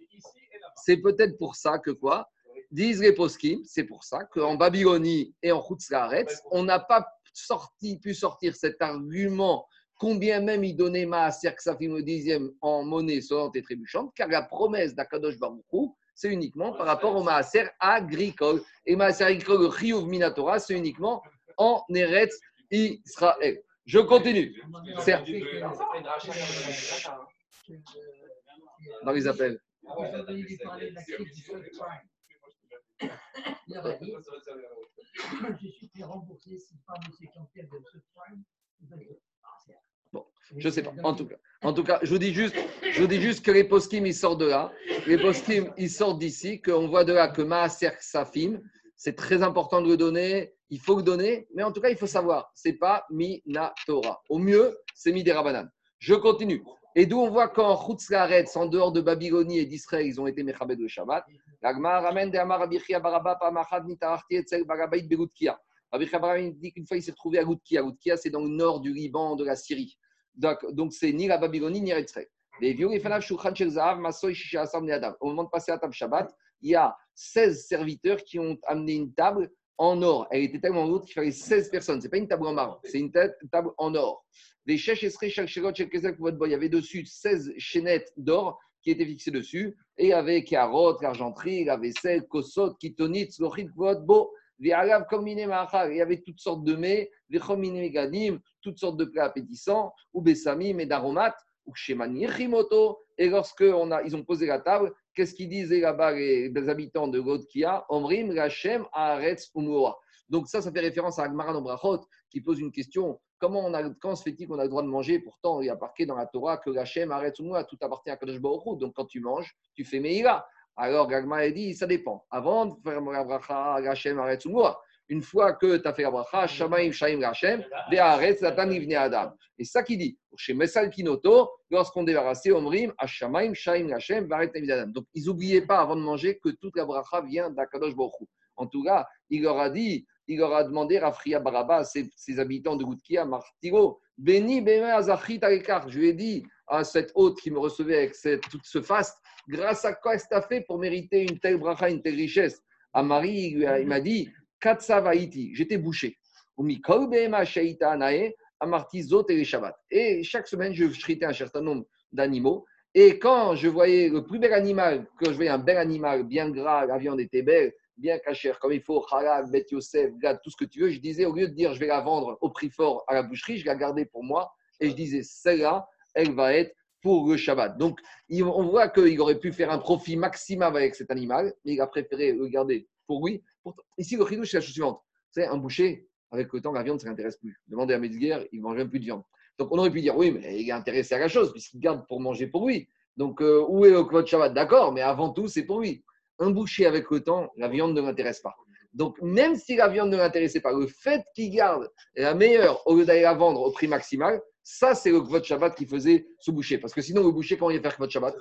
c'est peut-être pour ça que quoi Disent les poskim, c'est pour ça qu'en Babylonie et en Khutzlaretz, on n'a pas sorti, pu sortir cet argument combien même il donnait Maaser Ksafim le dixième en monnaie sonnante et trébuchante, car la promesse d'Akadosh Baruchou, c'est uniquement par rapport au Maaser agricole. Et Maaser agricole, le Chiyuv Minatora, c'est uniquement en Eretz Israël. Je continue. dans les appels. Ils sont venus lui parler de la crise du subprime. Il leur a dit Je suis si pas de. Bon, ne sais pas. En tout cas, en tout cas, je vous dis juste, je vous dis juste que les poskim ils sortent de là. Les poskim ils sortent d'ici. Qu'on voit de là que Maaser Safim, c'est très important de le donner. Il faut le donner, mais en tout cas, il faut savoir, c'est pas Mina Torah. Au mieux, c'est Midera Je continue. Et d'où on voit qu'en Chutz Laaretz, en dehors de Babylonie et d'Israël, ils ont été Mechabed le Shabbat. Ramène de Amar dit qu'une fois il s'est retrouvé à Goutkia. Goutkia, c'est dans le nord du Liban, de la Syrie. Donc, c'est ni la Babylonie ni Neadam. Au moment de passer à table Shabbat, il y a 16 serviteurs qui ont amené une table en or. Elle était tellement lourde qu'il fallait 16 personnes. Ce n'est pas une table en marbre, c'est une ta- table en or. Les chèches esrei, chaque shérot, chaque. Il y avait dessus 16 chaînettes d'or qui étaient fixées dessus. Et avait carottes, l'argenterie, la vaisselle, kosot, kitonit, slochit, mahachal. Il y avait toutes sortes de mets, vichomine megadim, toutes sortes de plats appétissants, ou bessamim et d'aromates, ou shemani. Et lorsque on a, ils ont posé la table, qu'est-ce qu'ils disaient là-bas les, habitants de Godkia? Omrim, Rachem, Haaretz, Umuoa. Donc ça, ça fait référence à Agmaran Obrachot qui pose une question. Comment, on a, quand se fait-il qu'on a le droit de manger? Pourtant, il y a marqué dans la Torah que Hachem, Haaretz, Umuoa, tout appartient à Kadosh Baruch. Donc quand tu manges, tu fais Meïla. Alors Gagma a dit, ça dépend. Avant de faire bracha, Hachem, Haaretz, Umuoa, une fois que tu as fait la bracha, Shamaim, Shaim, Hachem, Haaretz, Zatan, Ivne, Adam. Et ça qui dit. Chez Messal Kinoto, lorsqu'on débarrassait Omrim, Hashamaim, Shaim, Hachem, Varet, Ivne, Adam. Donc ils n'oubliaient pas avant de manger que toute la bracha vient d'Akadosh Baruch Hu. En tout cas, il leur a dit, il leur a demandé, Rafria Baraba, ses, ses habitants de Goutkia, Martiro, Béni, Bémé, Azachit, Alekar. Je lui ai dit à cette hôte qui me recevait avec cette, tout ce faste, grâce à quoi est-ce que tu as fait pour mériter une telle bracha, une telle richesse? À Marie, il m'a dit, Katsavaiti, j'étais bouché. Et chaque semaine, je shritais un certain nombre d'animaux. Et quand je voyais le plus bel animal, que je voyais un bel animal, bien gras, la viande était belle, bien cachère, comme il faut, halal, bet Yosef, gad, tout ce que tu veux, je disais, au lieu de dire je vais la vendre au prix fort à la boucherie, je la gardais pour moi et je disais, celle-là, elle va être pour le Shabbat. Donc, on voit qu'il aurait pu faire un profit maximal avec cet animal, mais il a préféré le garder pour lui. Ici, le chidouche, c'est la chose suivante. C'est un boucher, avec le temps, la viande, ça ne l'intéresse plus. Demandez à Metzger, il ne mange même plus de viande. Donc, on aurait pu dire, oui, mais il est intéressé à la chose, puisqu'il garde pour manger pour lui. Donc, euh, où est le Kvot Shabbat? D'accord, mais avant tout, c'est pour lui. Un boucher, avec le temps, la viande ne l'intéresse pas. Donc, même si la viande ne l'intéressait pas, le fait qu'il garde la meilleure au lieu d'aller la vendre au prix maximal, ça, c'est le Kvot Shabbat qui faisait ce boucher. Parce que sinon, le boucher, comment il va faire Kvot Shabbat?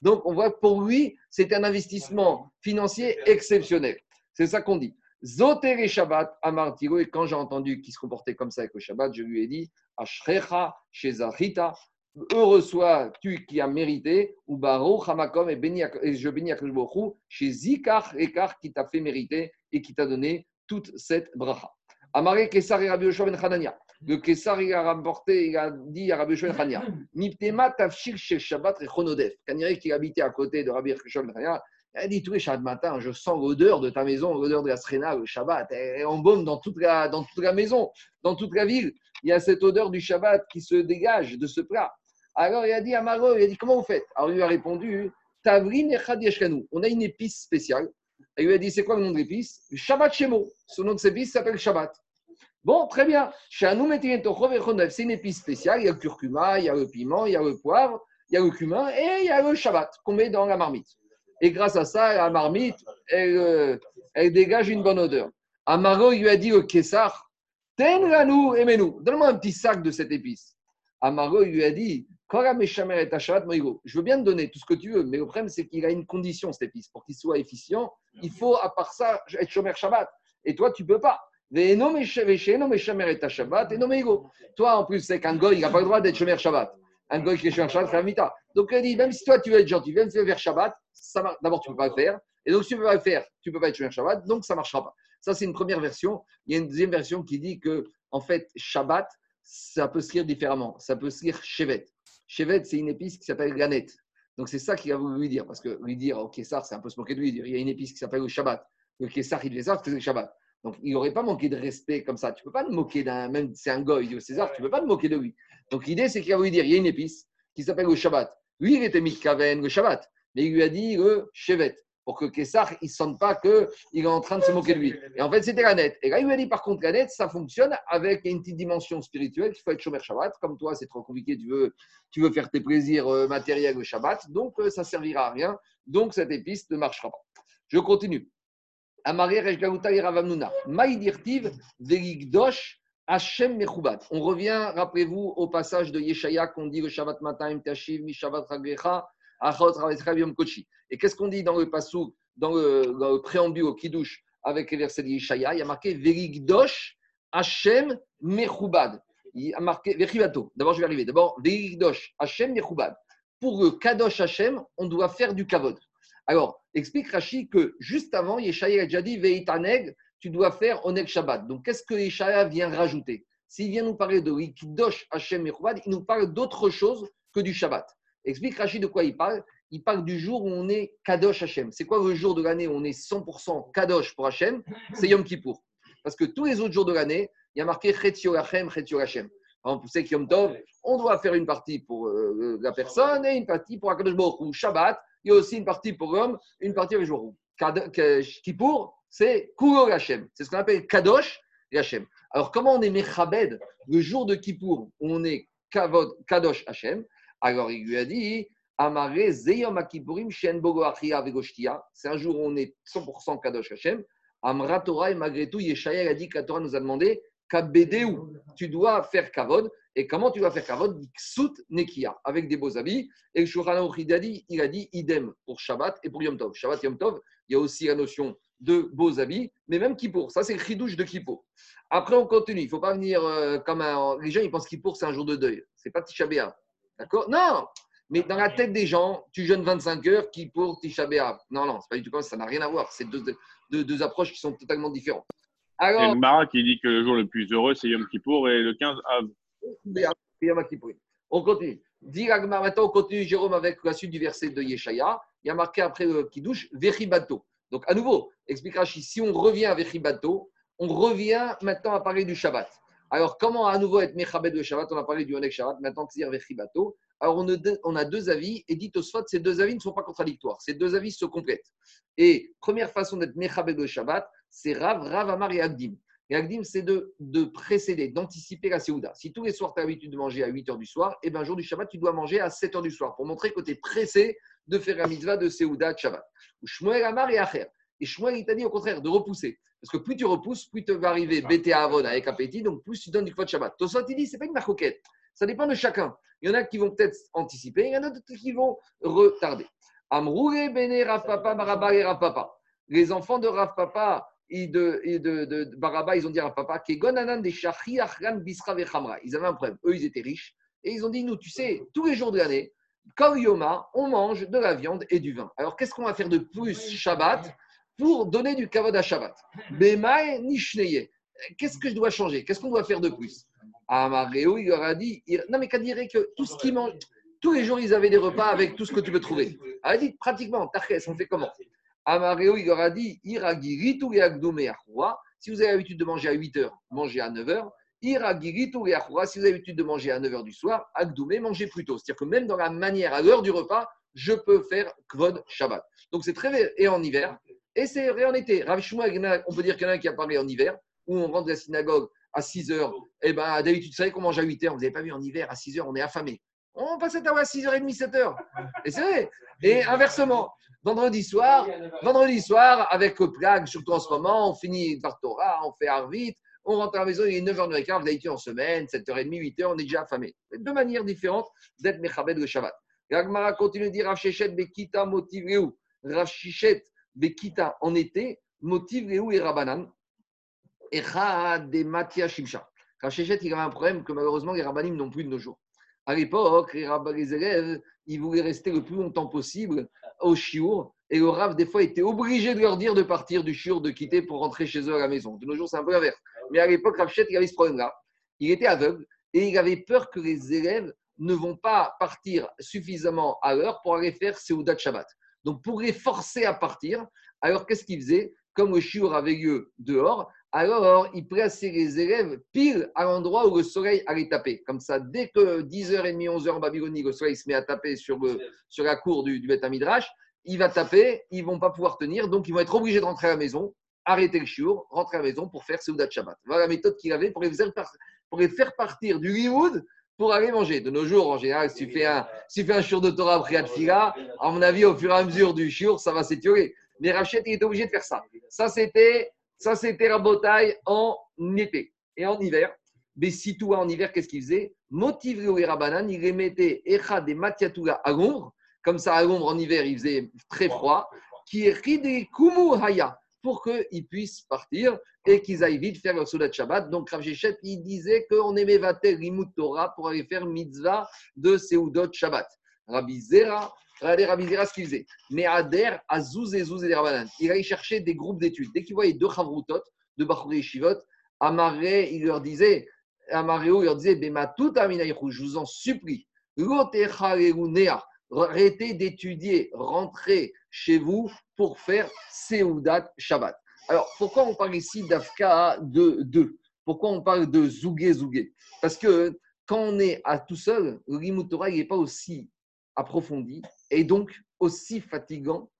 Donc, on voit que pour lui, c'est un investissement financier exceptionnel. C'est ça qu'on dit. Zoter et Shabbat, Amartiro, et quand j'ai entendu qu'il se comportait comme ça avec le Shabbat, je lui ai dit Ashrecha, Shezachita, heureux sois-tu qui as mérité, ou Baruch Hamakom, et, je bénis Hu, chez Zikar Ekar qui t'a fait mériter et qui t'a donné toute cette bracha. Amaré Kesar et Rabbi Yoshua ben Hanania. Le Kesar, il a rapporté, il a dit à Rabbi Yoshua ben Hanania Niptema tafshir chez Shabbat et Chonodef. Qui habitait à côté de Rabbi Yoshua ben Hanania, elle a dit tous les Shabbat matin, je sens l'odeur de ta maison, l'odeur de la Srena, le Shabbat. Elle embaume dans toute, la, dans toute la maison, dans toute la ville. Il y a cette odeur du Shabbat qui se dégage de ce plat. Alors il a dit à il a dit comment vous faites? Alors il lui a répondu Tavrin echad. On a une épice spéciale. Il lui a dit c'est quoi le nom de l'épice Shabbat Shemo. Ce nom de cette s'appelle Shabbat. Bon, très bien. C'est une épice spéciale. Il y a le curcuma, il y a le piment, il y a le poivre, il y a le cumin et il y a le Shabbat qu'on met dans la marmite. Et grâce à ça, la marmite, elle, euh, dégage une bonne odeur. Amaro lui a dit au Kessar, Tenranou, aimez-nous, donne-moi un petit sac de cette épice. Amaro lui a dit, Je veux bien te donner tout ce que tu veux, mais le problème c'est qu'il a une condition épice. Pour qu'il soit efficient, il faut à part ça être Shomer Shabbat. Et toi, tu peux pas. Toi, en plus, c'est qu'un goy, il n'a pas le droit d'être Shomer Shabbat. Un goy qui est Shomer Shabbat, c'est un mita. Donc il dit, même si toi, tu veux être gentil, viens me faire vers Shabbat, ça marche. D'abord, tu ne peux pas le faire. Et donc, si tu ne peux pas le faire, tu ne peux pas être Shomer Shabbat, donc ça ne marchera pas. Ça, c'est une première version. Il y a une deuxième version qui dit que, en fait, Shabbat, ça peut se lire différemment. Ça peut se lire Shevet. Shevet, c'est une épice qui s'appelle Ganette. Donc, c'est ça qu'il a voulu lui dire. Parce que lui dire au Kessar, c'est un peu se moquer de lui. Dire, il y a une épice qui s'appelle le Shabbat. Le Kessar, il que c'était le Shabbat. Donc, il n'aurait pas manqué de respect comme ça. Tu ne peux pas te moquer d'un. Même c'est un goy, au César, tu ne peux pas te moquer de lui. Donc, l'idée, c'est qu'il a voulu dire il y a une épice qui s'appelle le Shabbat. Lui, il était mitkaven le Shabbat, mais il lui a dit le Shevet, pour que Kessar, ne sente pas qu'il est en train de se moquer de lui. Et en fait, c'était la net. Et là, il lui a dit, par contre, la net, ça fonctionne avec une petite dimension spirituelle, il faut être Shomer Shabbat. Comme toi, c'est trop compliqué, tu veux, tu veux faire tes plaisirs euh, matériels le Shabbat, donc euh, ça ne servira à rien. Donc, cette épice ne marchera pas. Je continue. On revient, rappelez-vous, au passage de Yeshaya qu'on dit le Shabbat matin, Tashiv, Mi Shabbat Et qu'est-ce qu'on dit dans le passou, dans le, préambule au Kiddush avec les versets de Yeshaya? Il y a marqué Veligdosh, Hashem Mechubad. Il y a marqué Vechivato. D'abord, je vais arriver. D'abord, Veligdosh, Hashem Mechubad. Pour le Kadosh Hashem, on doit faire du Kavod. Alors, explique Rashi que juste avant, Yeshaya a déjà dit Veitaneg, tu dois faire Oneg Shabbat. Donc, qu'est-ce que Yeshaya vient rajouter? S'il vient nous parler de Rikidosh Hashem Mechubad, il nous parle d'autre chose que du Shabbat. Explique Rashi de quoi il parle Il parle du jour où on est Kadosh Hashem. C'est quoi le jour de l'année où on est 100% Kadosh pour Hashem? C'est Yom Kippour. Parce que tous les autres jours de l'année, il y a marqué Chetio Hashem, Chetio. Par exemple, c'est Yom Tov, on doit faire une partie pour euh, la personne et une partie pour Akadosh Baruch Hu. Shabbat, il y a aussi une partie pour l'homme, une partie pour Hu. Kippour, c'est Kuro Hashem. C'est ce qu'on appelle Kadosh et Hashem. Alors, comment on est Mechabed le jour de Kippour où on est Kavod, Kadosh Hashem Alors, il lui a dit Shen Bogo Achia. C'est un jour où on est 100% Kadosh Hashem. Amra Torah et malgré tout, Yeshaya a dit que nous a demandé Kabedeu, tu dois faire Kavod. Et comment tu dois faire Kavod? Ksut Nekia, avec des beaux habits. Et Aruch, il a dit, il a dit idem pour Shabbat et pour Yom Tov. Shabbat Yom Tov, il y a aussi la notion de beaux habits, mais même Kippour. Ça, c'est le de Kippour. Après, on continue. Il ne faut pas venir euh, comme un. Les gens, ils pensent Kippour, c'est un jour de deuil. C'est pas Tisha. D'accord? Non Mais dans la tête des gens, tu jeûnes 25 heures, Kippour, Tisha B'Av. Non, non, c'est pas du tout comme ça. Ça n'a rien à voir. C'est deux, deux, deux approches qui sont totalement différentes. Alors, et le Mara qui dit que le jour le plus heureux, c'est Yom Kippour et le 15 Av. On continue. Dis maintenant, on continue, Jérôme, avec la suite du verset de Yeshaya. Il y a marqué après le Kiddush, Vechibato. Donc, à nouveau, explique Rashi, si on revient à Vechibato, on revient maintenant à parler du Shabbat. Alors, comment à nouveau être Mechabed le Shabbat? On a parlé du Onek Shabbat, maintenant dire Vechibato. Alors, on a, deux, avis, et dit Tosfot, ces deux avis ne sont pas contradictoires. Ces deux avis se complètent. Et première façon d'être Mechabed le Shabbat, c'est Rav, Rav Amar et Agdim. Et Agdim, c'est de, de, précéder, d'anticiper la Séouda. Si tous les soirs, tu as l'habitude de manger à 8 h du soir, et bien, jour du Shabbat, tu dois manger à 7 h du soir pour montrer que tu es pressé de faire la mitzvah de Séouda de Shabbat. Shmuel Amar et Acher. Et Shmuel, il t'a dit au contraire de repousser. Parce que plus tu repousses, plus tu vas arriver BT à Avon avec appétit, donc plus tu donnes du de Shabbat. Tosot, il dit, c'est pas une marcoquette. Ça dépend de chacun. Il y en a qui vont peut-être anticiper, il y en a d'autres qui vont retarder. Amroure, Bene, Rav Papa, Maraba et Rav Papa. Les enfants de Rav Papa, et de, et de, de, de, Baraba, ils ont dit à papa Ils avaient un problème. Eux, ils étaient riches. Et ils ont dit Nous, tu sais, tous les jours de l'année, comme Yoma, on mange de la viande et du vin. Alors, qu'est-ce qu'on va faire de plus Shabbat? Pour donner du kavod à Shabbat Bemae Nishneye. Qu'est-ce que je dois changer? Qu'est-ce qu'on doit faire de plus? Amareo, il leur a dit Non, mais qu'à dirait que tout ce qu'ils mangent, tous les jours, ils avaient des repas avec tout ce que tu peux trouver. Elle a dit Pratiquement, Tarkes, on fait comment? Amareo, il leur a dit Iragiritu Si vous avez l'habitude de manger à 8 h mangez à 9 h Iragiritu Si vous avez l'habitude de manger à 9 h du soir, Agdoumé, mangez plus tôt. C'est-à-dire que même dans la manière, à l'heure du repas, je peux faire Kvod Shabbat. Donc c'est très et en hiver, et c'est vrai en été. Rav on peut dire qu'il y en a un qui a parlé en hiver, où on rentre de la synagogue à 6 h Et ben d'habitude, vous savez qu'on mange à 8 h Vous n'avez pas vu en hiver, à 6 h on est affamé. On passe à à 6h30, 7h. Et c'est vrai. Et inversement, vendredi soir, vendredi soir, avec Prague, surtout en ce moment, on finit par Torah, on fait Arvit, on rentre à la maison, il est 9h15, vous avez été en semaine, 7h30, 8h, on est déjà affamé. Deux manières différentes d'être Mechabed le Shabbat. Ragmara continue de dire Rav Shechet Bekita motive Réou. Rav Shechet Bekita en été, motive Réou et Rabanan. Echa de Matia Shimsha. Rav Shechet, il avait un problème que malheureusement les Rabbanim n'ont plus de nos jours. À l'époque, les, élèves, ils voulaient rester le plus longtemps possible au chiour. Et le Rav, des fois, était obligé de leur dire de partir du chiour, de quitter pour rentrer chez eux à la maison. De nos jours, c'est un peu l'inverse. Mais à l'époque, Rav Chet, il avait ce problème-là. Il était aveugle et il avait peur que les élèves ne vont pas partir suffisamment à l'heure pour aller faire Seudat Shabbat. Donc, pour les forcer à partir, alors qu'est-ce qu'il faisait Comme le chiour avait lieu dehors, alors il plaçait les élèves pile à l'endroit où le soleil allait taper. Comme ça, dès que 10h30, 11h en Babylonie, le soleil se met à taper sur, la cour du, du il va taper, ils vont pas pouvoir tenir, donc ils vont être obligés de rentrer à la maison, arrêter le shiur, rentrer à la maison pour faire Seudat Shabbat. Voilà la méthode qu'il avait pour les, faire, partir du Limoud pour aller manger. De nos jours, en général, si tu fais un, si tu fais un shiur de Torah après Fila, à mon avis, au fur et à mesure du shiur, ça va s'étioler. Mais Rachid, il était obligé de faire ça. Ça, c'était ça, c'était la bataille en été. Et en hiver, Bessitoua en hiver, qu'est-ce qu'il faisait? Motive les Rabanan, il les mettait Echa des Matiatoula à. Comme ça, à l'ombre, en hiver, il faisait très froid. Qui est Haya, pour qu'ils puissent partir et qu'ils aillent vite faire leur Sodat Shabbat. Donc, Rav il disait qu'on aimait Vater Limut Torah pour aller faire mitzvah de Seudot Shabbat. Rabbi Zera, regardez Rabbi Zera ce qu'il faisait. Mais Ader, Azouz et Zouz et il allait chercher des groupes d'études. Dès qu'il voyait deux Chavrutot, deux Bachouré Shivot, Amaré, il leur disait, Amareo, il leur disait, je vous en supplie, arrêtez d'étudier, rentrez chez vous pour faire Seudat Shabbat. Alors, pourquoi on parle ici d'Afka de 2 Pourquoi on parle de Zougé Zougé? Parce que quand on est à tout seul, le Torah, n'est pas aussi approfondi et donc aussi fatigant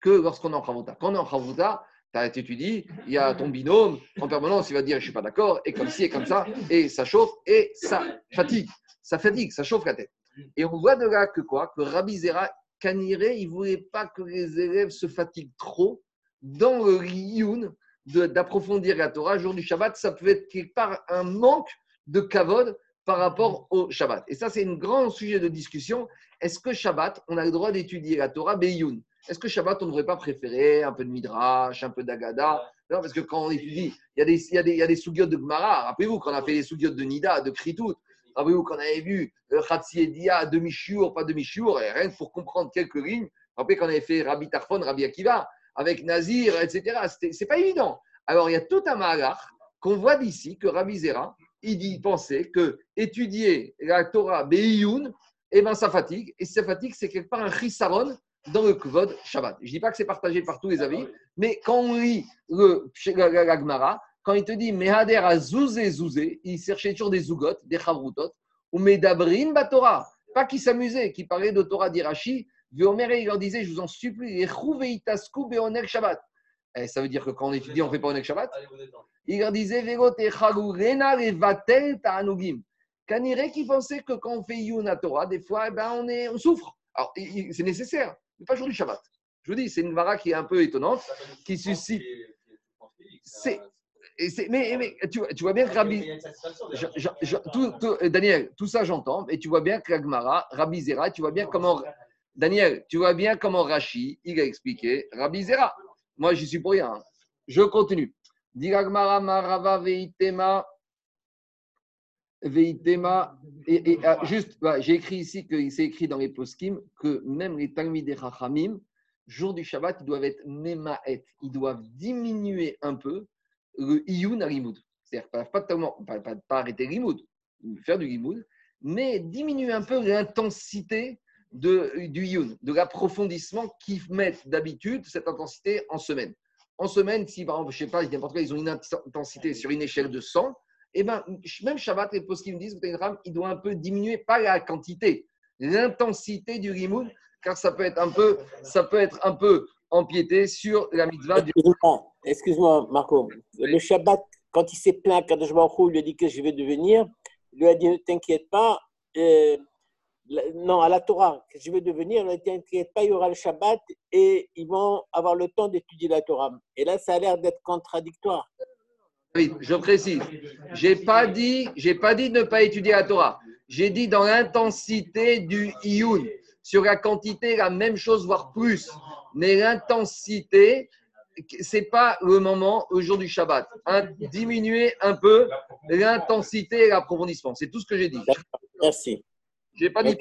que lorsqu'on est en Chavruta. Quand on est en Chavruta, tu étudies, il y a ton binôme, en permanence, il va dire je ne suis pas d'accord, et comme ci, et comme ça, et ça chauffe, et ça fatigue. Ça fatigue, ça chauffe la tête. Et on voit de là que quoi? Que Rabbi Zera, Kaniré, il ne voulait pas que les élèves se fatiguent trop dans le riyun d'approfondir la Torah. Jour du Shabbat, ça peut être quelque part un manque de kavod par rapport au Shabbat. Et ça, c'est un grand sujet de discussion. Est-ce que Shabbat, on a le droit d'étudier la Torah Beyoun? Est-ce que Shabbat, on ne devrait pas préférer un peu de Midrash, un peu d'Agada? Non, parce que quand on étudie, il y a des, il y a des, il y a des sougiotes de Gemara. Rappelez-vous qu'on a fait des sougiotes de Nida, de Kritout. Rappelez-vous qu'on avait vu euh, Khatsi Edia, demi-chiour, pas demi-chiour, et rien que pour comprendre quelques lignes. Rappelez qu'on avait fait Rabbi Tarfon, Rabbi Akiva, avec Nazir, etc. C'est pas évident. Alors, il y a tout un mahalach qu'on voit d'ici, que Rabbi Zera, il dit, pensait que étudier la Torah Be'iyun, eh ben, ça fatigue. Et ça fatigue, c'est quelque part un chisaron dans le Kvod Shabbat. Je ne dis pas que c'est partagé par tous les avis, mais quand on lit le, la, la- la Gemara, quand il te dit Mehader a zouzé zouzé, il cherchait toujours des zougot, des chavrutot, ou Medabrin Batora, pas qui s'amusait, qui parlait de Torah d'Irachi, Veomer, il leur disait, je vous en supplie, Beonek Shabbat. Eh, ça veut dire que quand on étudie, on ne fait pas Onek Shabbat? Il leur disait, Vego Techagurena Levatel Ta'anugim. Kanire qui pensait que quand on fait Yuna Torah, des fois, eh ben, on, est, on souffre. Alors, c'est nécessaire, mais pas jour du Shabbat. Je vous dis, c'est une vara qui est un peu étonnante, qui suscite. C'est- et mais, mais tu, vois- tu vois bien que Rabbi. euh, Daniel, tout ça j'entends, mais tu vois bien que la Gemara, Rabbi Zera, tu vois bien comment. Daniel, tu vois bien comment Rashi, il a expliqué Rabbi Zera. Moi, je suis pour rien. hein. Je continue. Gemara, Marava Veitema. Veitema. Et, et, ah, juste, bah, j'ai écrit ici qu'il s'est écrit dans les poskim que même les Talmidei Chachamim, jour du Shabbat, ils doivent être Nemaet. Ils doivent diminuer un peu le Iyun à Limoud. C'est-à-dire pas, pas, pas, pas- pas arrêter faire du Limoud, mais diminuer un peu l'intensité du Iyun, de l'approfondissement qu'ils mettent d'habitude, cette intensité en semaine. En semaine, si par exemple, je sais pas, n'importe quoi, ils ont une intensité sur une échelle de 100, et ben, même Shabbat, les postes qui me disent, il doit un peu diminuer, pas la quantité, l'intensité du Limoud, car ça peut être un peu, ça peut être un peu empiété sur la mitzvah du Excuse-moi, excuse-moi, Marco. Le Shabbat, quand il s'est plaint, Kadosh Baruch lui a dit que je vais devenir, il lui a dit Ne t'inquiète pas, euh, non, à la Torah, que je vais devenir, ne t'inquiète pas, il y aura le Shabbat et ils vont avoir le temps d'étudier la Torah. Et là, ça a l'air d'être contradictoire. Oui, je précise. J'ai pas dit, j'ai pas dit de ne pas étudier la Torah. J'ai dit dans l'intensité du iyun. Sur la quantité, la même chose, voire plus. Mais l'intensité, c'est pas le moment au jour du Shabbat. Un- diminuer un peu l'intensité et l'approfondissement. C'est tout ce que j'ai dit. Merci. J'ai pas dit.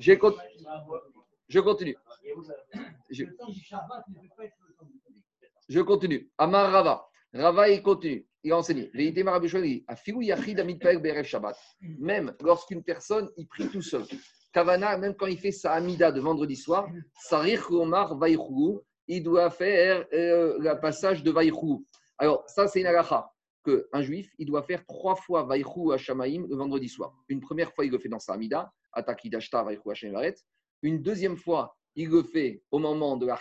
J'ai con- Je continue. Je- Le le continue. Amar Rava. Rava, il continue. Il a enseigné. Même lorsqu'une personne, il prie tout seul. Kavana, même quand il fait sa Amida de vendredi soir, Sarir Omar Vaïchou, il doit faire euh, le passage de Vaïchou. Alors, ça, c'est une halakha qu'un juif, il doit faire trois fois Vaïchou Hashamaim le vendredi soir. Une première fois, il le fait dans sa Amida, Atakidashta Vaïchou Hashamaim Une deuxième fois, il le fait au moment de la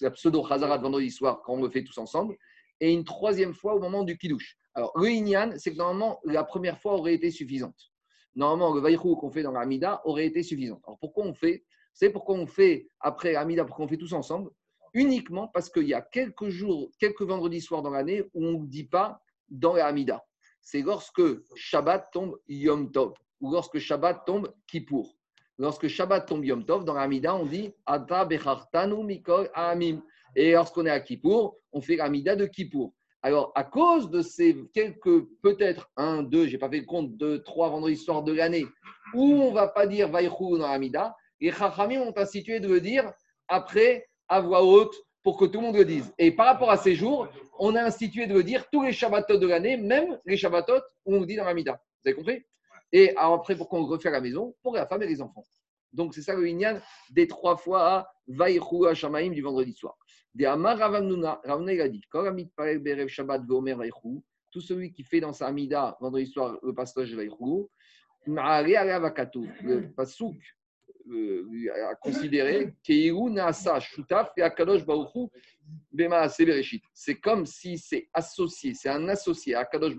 la pseudo-Chazara de vendredi soir, quand on le fait tous ensemble. Et une troisième fois au moment du Kiddush. Alors, le c'est que normalement, la première fois aurait été suffisante. Normalement, le Vaïchou qu'on fait dans la Amida aurait été suffisant. Alors, pourquoi on fait savez pourquoi on fait après Amida, pourquoi on fait tous ensemble? Uniquement parce qu'il y a quelques jours, quelques vendredis soirs dans l'année où on ne dit pas dans la Hamida. C'est lorsque Shabbat tombe Yom Tov ou lorsque Shabbat tombe Kippour. Lorsque Shabbat tombe Yom Tov, dans la Hamida, on dit Ata Bechartanu Mikol Amim. Et lorsqu'on est à Kippour, on fait l'Amida de Kippour. Alors, à cause de ces quelques, peut-être un, deux, j'ai pas fait le compte, deux, trois vendredis soirs de l'année, où on va pas dire Vaïchou dans l'Amida, les Chachamim ont institué de le dire après à voix haute pour que tout le monde le dise. Et par rapport à ces jours, on a institué de le dire tous les Shabbatot de l'année, même les Shabbatot où on dit dans la Mida. Vous avez compris? Et après, pour qu'on refait la maison Pour la femme et les enfants. Donc, c'est ça le Inyan des trois fois Vaïchou Hashamaim du vendredi soir. Des Amar Ravamnuna, Ravna il a dit Berev Shabbat Gomer Vaïchou, tout celui qui fait dans sa Amida vendredi soir le passage Vaïchou, le pasouk à considérer c'est comme si c'est associé, c'est un associé à Kadosh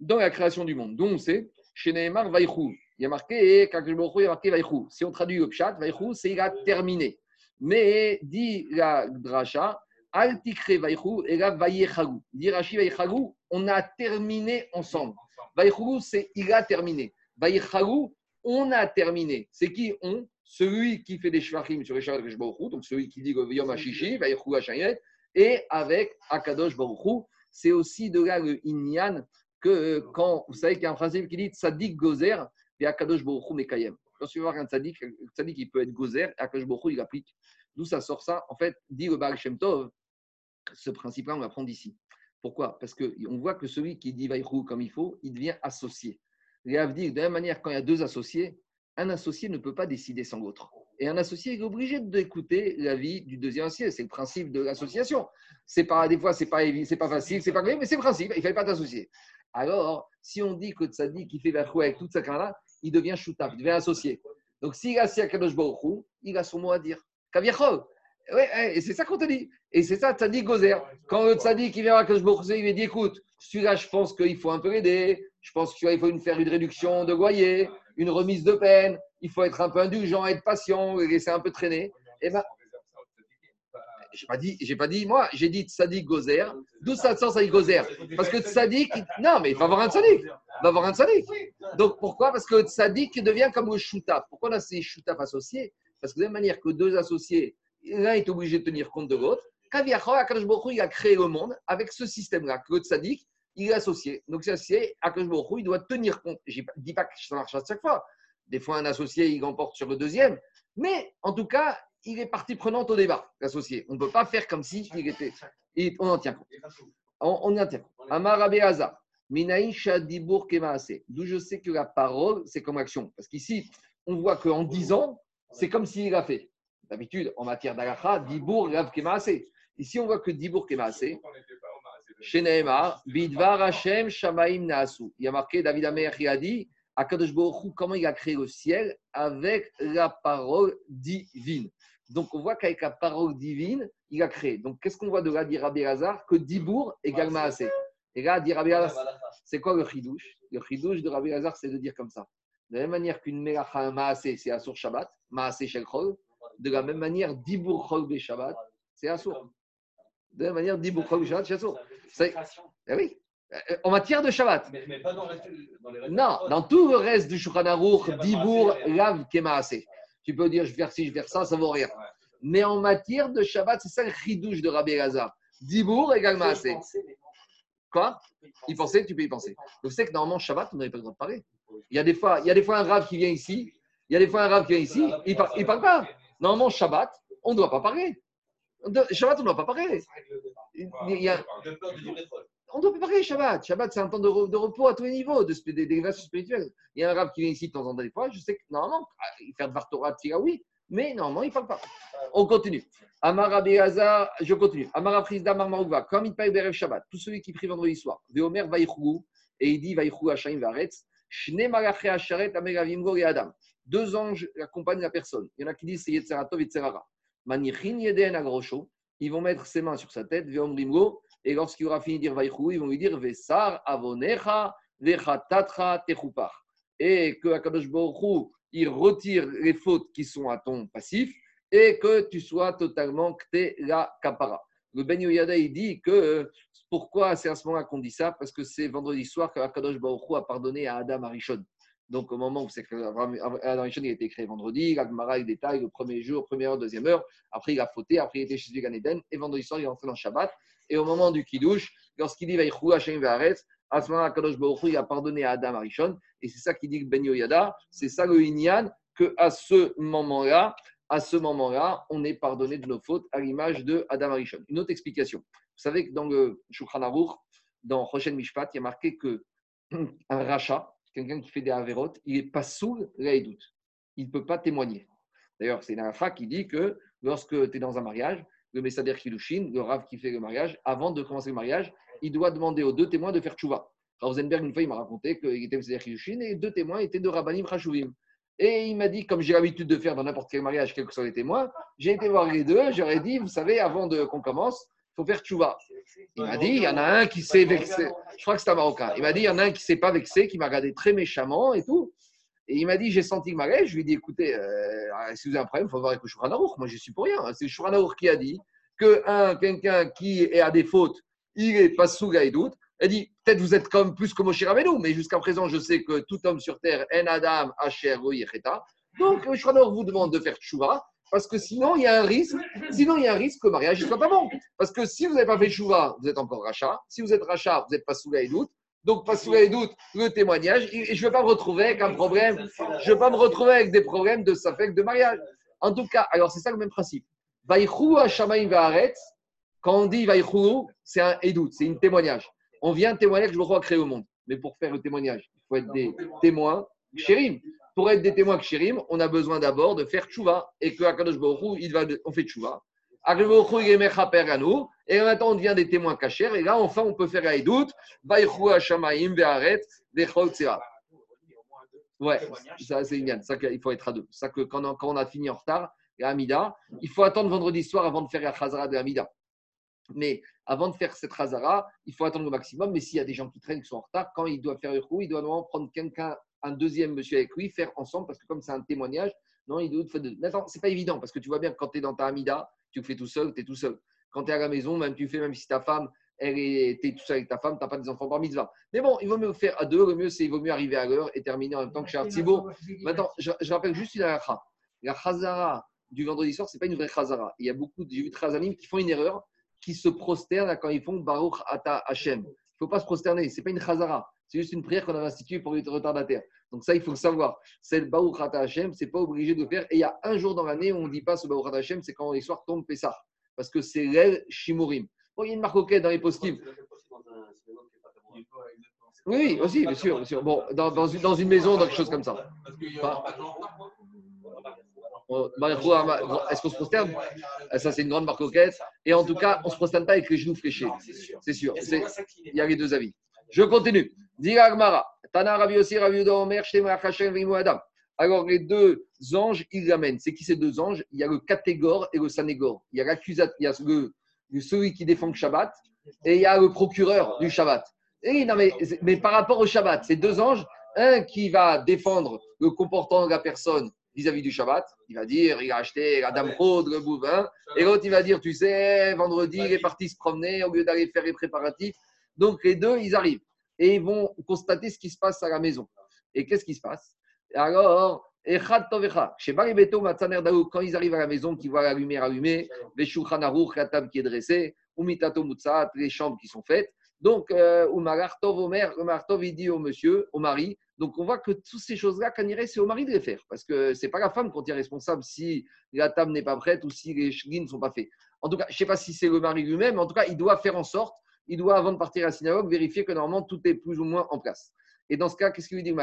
dans la création du monde. Donc c'est chez Vaïchou. Il y a marqué il y a marqué Vaïchou. Si on traduit le Pshat, Vaïchou, c'est il a terminé. Mais dit la Dracha, Altikre Vaïchou et la Vaïchagou. Dit Rashi Vaïchagou, on a terminé ensemble. Vaïchou, c'est il a terminé. Vaïchagou, on a terminé. C'est qui on? Celui qui fait des shvachim sur les Shabbat donc celui qui dit le Yom HaShishi, et avec Akadosh Baruchou, c'est aussi de là le Inyan que quand vous savez qu'il y a un principe qui dit Tzadik Gozer et Akadosh Baruchou Mekayem. Quand tu vas voir un Tzadik, le Tzadik il peut être Gozer et Akadosh Baruchou il applique. D'où ça sort ça? En fait, dit le Baal Shem Tov, ce principe-là on va prendre ici. Pourquoi? Parce qu'on voit que celui qui dit Vaïchou comme il faut, il devient associé. Les de la même manière, quand il y a deux associés, un associé ne peut pas décider sans l'autre. Et un associé est obligé d'écouter l'avis du deuxième associé. C'est le principe de l'association. C'est pas des fois, c'est pas c'est pas facile, c'est pas grave, mais c'est le principe. Il fallait pas t'associer. Alors, si on dit que Tzadik qui fait Verchou avec toute sa carrière, il devient choutaf, il devient associé. Donc, s'il a assis à Kadosh Baruchou, il a son mot à dire. Kaviachol. Ouais, et c'est ça qu'on te dit. Et c'est ça, Tzadik Gozer. Quand le Tzadik vient à Kadosh Baruchou, il lui dit écoute, celui-là, je pense qu'il faut un peu l'aider je pense qu'il faut faire une réduction de loyer, une remise de peine, il faut être un peu indulgent, être patient, laisser un peu traîner. Et ben, j'ai pas dit, j'ai pas dit moi, j'ai dit Tzadik Gozer. D'où ça sort Gozer? Parce que Tzadik, non, mais il va avoir un Tzadik. Il va avoir un Tzadik. Donc pourquoi? Parce que Tzadik devient comme le Shoutaf. Pourquoi on a ces Shoutaf associés? Parce que de la même manière que deux associés, l'un est obligé de tenir compte de l'autre. il a créé le monde avec ce système-là, que le Tzadik, il est associé. Donc, c'est associé à il doit tenir compte. Je ne dis pas que ça marche à chaque fois. Des fois, un associé, il emporte sur le deuxième. Mais en tout cas, il est partie prenante au débat, l'associé. On ne peut pas faire comme si il était. On en tient compte. On, on en tient compte. Amar Dibour D'où je sais que la parole, c'est comme action. Parce qu'ici, on voit qu'en disant, c'est comme s'il a fait. D'habitude, en matière d'Alacha, Dibour Rav Kemaase. Ici, on voit que Dibour Kemaase, chez Bidvar Hashem Shamaim Naasu. Il y a marqué, David Amer qui a dit, Akadosh Baruch comment il a créé le ciel avec la parole divine. Donc on voit qu'avec la parole divine, il a créé. Donc qu'est-ce qu'on voit de là, dit Rabbi Hazar Que Dibour égale Maasé. Et là, dit Rabbi Hazar, c'est quoi le chidouche? Le chidouche de Rabbi Hazar, c'est de dire comme ça. De la même manière qu'une Melacha Maasé, c'est Asur Shabbat, Maasé Shel de la même manière, Dibour Chol Shabbat, c'est Asur. De la même manière, Dibour Chol Shabbat, c'est Asur. C'est eh oui. Euh, en matière de Shabbat. Mais, pas dans, les Non, dans tout le reste du Shulchan Aruch, Dibour, Lav, Kemaase. Tu peux dire je vais faire ci, je vais faire ça, ça vaut rien. Mais en matière de Shabbat, c'est ça le chidouche de Rabbi Gaza. Dibour égale Maasé. Quoi Il pensait, tu peux y penser. Donc c'est que normalement, Shabbat, on n'avait pas le droit de parler. Il y a des fois, il y a des fois un Rav qui vient ici, il y a des fois un Rav qui vient ici, il ne parle pas. Normalement, Shabbat, on ne doit pas parler. Shabbat, on ne doit pas parler. Il y a... On doit préparer Shabbat. Shabbat, c'est un temps de, repos à tous les niveaux, de, des dégradations spirituelles. Il y a un rab qui vient ici de temps en temps des fois. Je sais que normalement, faire de Vartora, oui, mais normalement, il ne parle pas. on continue. Amar Abéazar, je continue. Amar Afrizda Marmarouva, comme il paye Berev Shabbat, tout celui qui prie vendredi soir, Veomer Vaïchou, et il dit Vaïchou Hachaim Varetz, Shne Malaché Hacharet Ameravimgo et Adam. Deux anges accompagnent la personne. Il y en a qui disent c'est Yetzeratov et. Manichin Yeden Agrosho, ils vont mettre ses mains sur sa tête, Veomrimgo, et lorsqu'il aura fini de dire Vaïchou, ils vont lui dire Vesar Avonecha Vechatatra Techupar. Et que Akadosh Baruch il retire les fautes qui sont à ton passif et que tu sois totalement kté la kapara. Le Ben Yoyada, il dit que pourquoi c'est à ce moment-là qu'on dit ça? Parce que c'est vendredi soir que Akadosh Baruch a pardonné à Adam Arishon. Donc au moment où Adam Arishon il a été créé vendredi, l'Agmara il détaille le premier jour, première heure, deuxième heure, après il a fauté, après il était chez lui Eden, et vendredi soir il est entré dans Shabbat. Et au moment du Kiddush, lorsqu'il dit Vaïchou Hashem Vaharetz, à ce moment-là, Kadosh Baruch a pardonné à Adam Arishon. Et c'est ça qui dit Ben Yoyada, c'est ça le Inyan, qu'à ce moment-là, à ce moment-là, on est pardonné de nos fautes à l'image de Adam Arishon. Une autre explication. Vous savez que dans le Shulchan Aruch, dans Rochen Mishpat, il y a marqué que un rachat, quelqu'un qui fait des avérotes, il est pas sourd, doute. Il ne peut pas témoigner. D'ailleurs, c'est une qui dit que lorsque tu es dans un mariage, le Messader Kilushin, le Rav qui fait le mariage, avant de commencer le mariage, il doit demander aux deux témoins de faire tchouva. Rosenberg, une fois, il m'a raconté qu'il était Messader Kilushin et deux témoins étaient de Rabbanim Chashuvim. Et il m'a dit, comme j'ai l'habitude de faire dans n'importe quel mariage, quels que soient les témoins, j'ai été voir les deux, j'aurais dit, vous savez, avant qu'on commence, il faut faire tchouva. Il m'a dit, il y en a un qui s'est vexé. Je crois que c'est un Marocain. Il m'a dit, il y en a un qui s'est pas vexé, qui m'a regardé très méchamment et tout. Et il m'a dit, j'ai senti le mariage. Je lui ai dit, écoutez, euh, si vous avez un problème, il faut voir avec le. Moi, je suis pour rien. C'est le qui a dit que un, quelqu'un qui est à des fautes, il est pas sous doute. Elle dit, peut-être vous êtes comme plus que Moshe Rabbeinu, mais jusqu'à présent, je sais que tout homme sur terre, en Adam, Asher, Yecheta. Donc, le vous demande de faire tchouva. Parce que sinon, il y a un risque. Sinon, il y a un risque que le mariage ne soit pas bon. Parce que si vous n'avez pas fait chouva, vous êtes encore rachat. Si vous êtes rachat, vous n'êtes pas sous doute. Donc, pas sous et doute, le témoignage. Et je ne vais pas me retrouver avec un problème. Je ne vais pas me retrouver avec des problèmes de safek de mariage. En tout cas, alors c'est ça le même principe. Vaïchou Hashamaim Vaharet, quand on dit Vaïchou, c'est un édoute, c'est un témoignage. On vient témoigner que je crois créer au monde. Mais pour faire le témoignage, il faut être des témoins chérim pour être des témoins kshirim, on a besoin d'abord de faire tchouva et que Akadosh Baruch on fait tchouva. Et maintenant on devient des témoins cachers et là enfin on peut faire Ve'aret Vechol Ouais, ça c'est une ça il faut être à deux. Ça que quand on, quand on a fini en retard, Amida, il faut attendre vendredi soir avant de faire la Khazara de Amida. Mais avant de faire cette Khazara, il faut attendre le maximum. Mais s'il y a des gens qui traînent, qui sont en retard, quand il doit faire le coup, il doit normalement prendre quelqu'un un deuxième monsieur avec lui, faire ensemble, parce que comme c'est un témoignage, non, il doit faire deux. Maintenant, c'est pas évident, parce que tu vois bien que quand tu es dans ta Amida, tu le fais tout seul, tu es tout seul. Quand tu es à la maison, même tu fais, même si ta femme, elle est, es tout seul avec ta femme, tu n'as pas des enfants par mitzvah. Mais bon, il vaut mieux faire à deux, le mieux, c'est il vaut mieux arriver à l'heure et terminer en même temps que chez beau. Maintenant, je, rappelle juste une halakha. La chazara du vendredi soir, ce n'est pas une vraie chazara. Il y a beaucoup de chazanim qui font une erreur, qui se prosternent quand ils font Baruch Ata Hashem. Il ne faut pas se prosterner, ce n'est pas une chazara. C'est juste une prière qu'on a instituée pour les retardataires. Donc ça, il faut le savoir. C'est le Baruch Hashem, c'est pas obligé de le faire. Et il y a un jour dans l'année où on ne dit pas ce Baruch Hashem, c'est quand les soirs tombent Pessah. Parce que c'est l'El Shimurim. Bon, il y a une marque dans les post-it. Oui, oui, aussi, bien sûr, bien sûr. Bon, dans, dans, une, dans une maison, dans quelque chose comme ça. Est-ce qu'on se prosterne? Ça, c'est une grande marque Et en tout cas, on ne se prosterne pas avec les genoux fléchés. C'est sûr. Il y a les deux avis. Je continue. Alors, les deux anges, ils l'amènent. C'est qui ces deux anges? Il y a le catégore et le sanégore. Il y a l'accusateur, il y a le, celui qui défend le Shabbat et il y a le procureur du Shabbat. Et, non, mais, mais par rapport au Shabbat, ces deux anges, un qui va défendre le comportement de la personne vis-à-vis du Shabbat, il va dire, il a acheté la dame rôde, le bouvain, et l'autre, il va dire, tu sais, vendredi, il est parti se promener au lieu d'aller faire les préparatifs. Donc, les deux, ils arrivent et ils vont constater ce qui se passe à la maison. Et qu'est-ce qui se passe? Alors, quand ils arrivent à la maison, qu'ils voient la lumière allumée, la table qui est dressée, les chambres qui sont faites. Donc, euh, Omer, il dit au monsieur, au mari, donc on voit que toutes ces choses-là, c'est au mari de les faire. Parce que ce n'est pas la femme qui est responsable si la table n'est pas prête ou si les chevaux ne sont pas faits. En tout cas, je ne sais pas si c'est le mari lui-même, mais en tout cas, il doit faire en sorte il doit, avant de partir à la synagogue, vérifier que normalement tout est plus ou moins en place. Et dans ce cas, qu'est-ce qu'il lui dit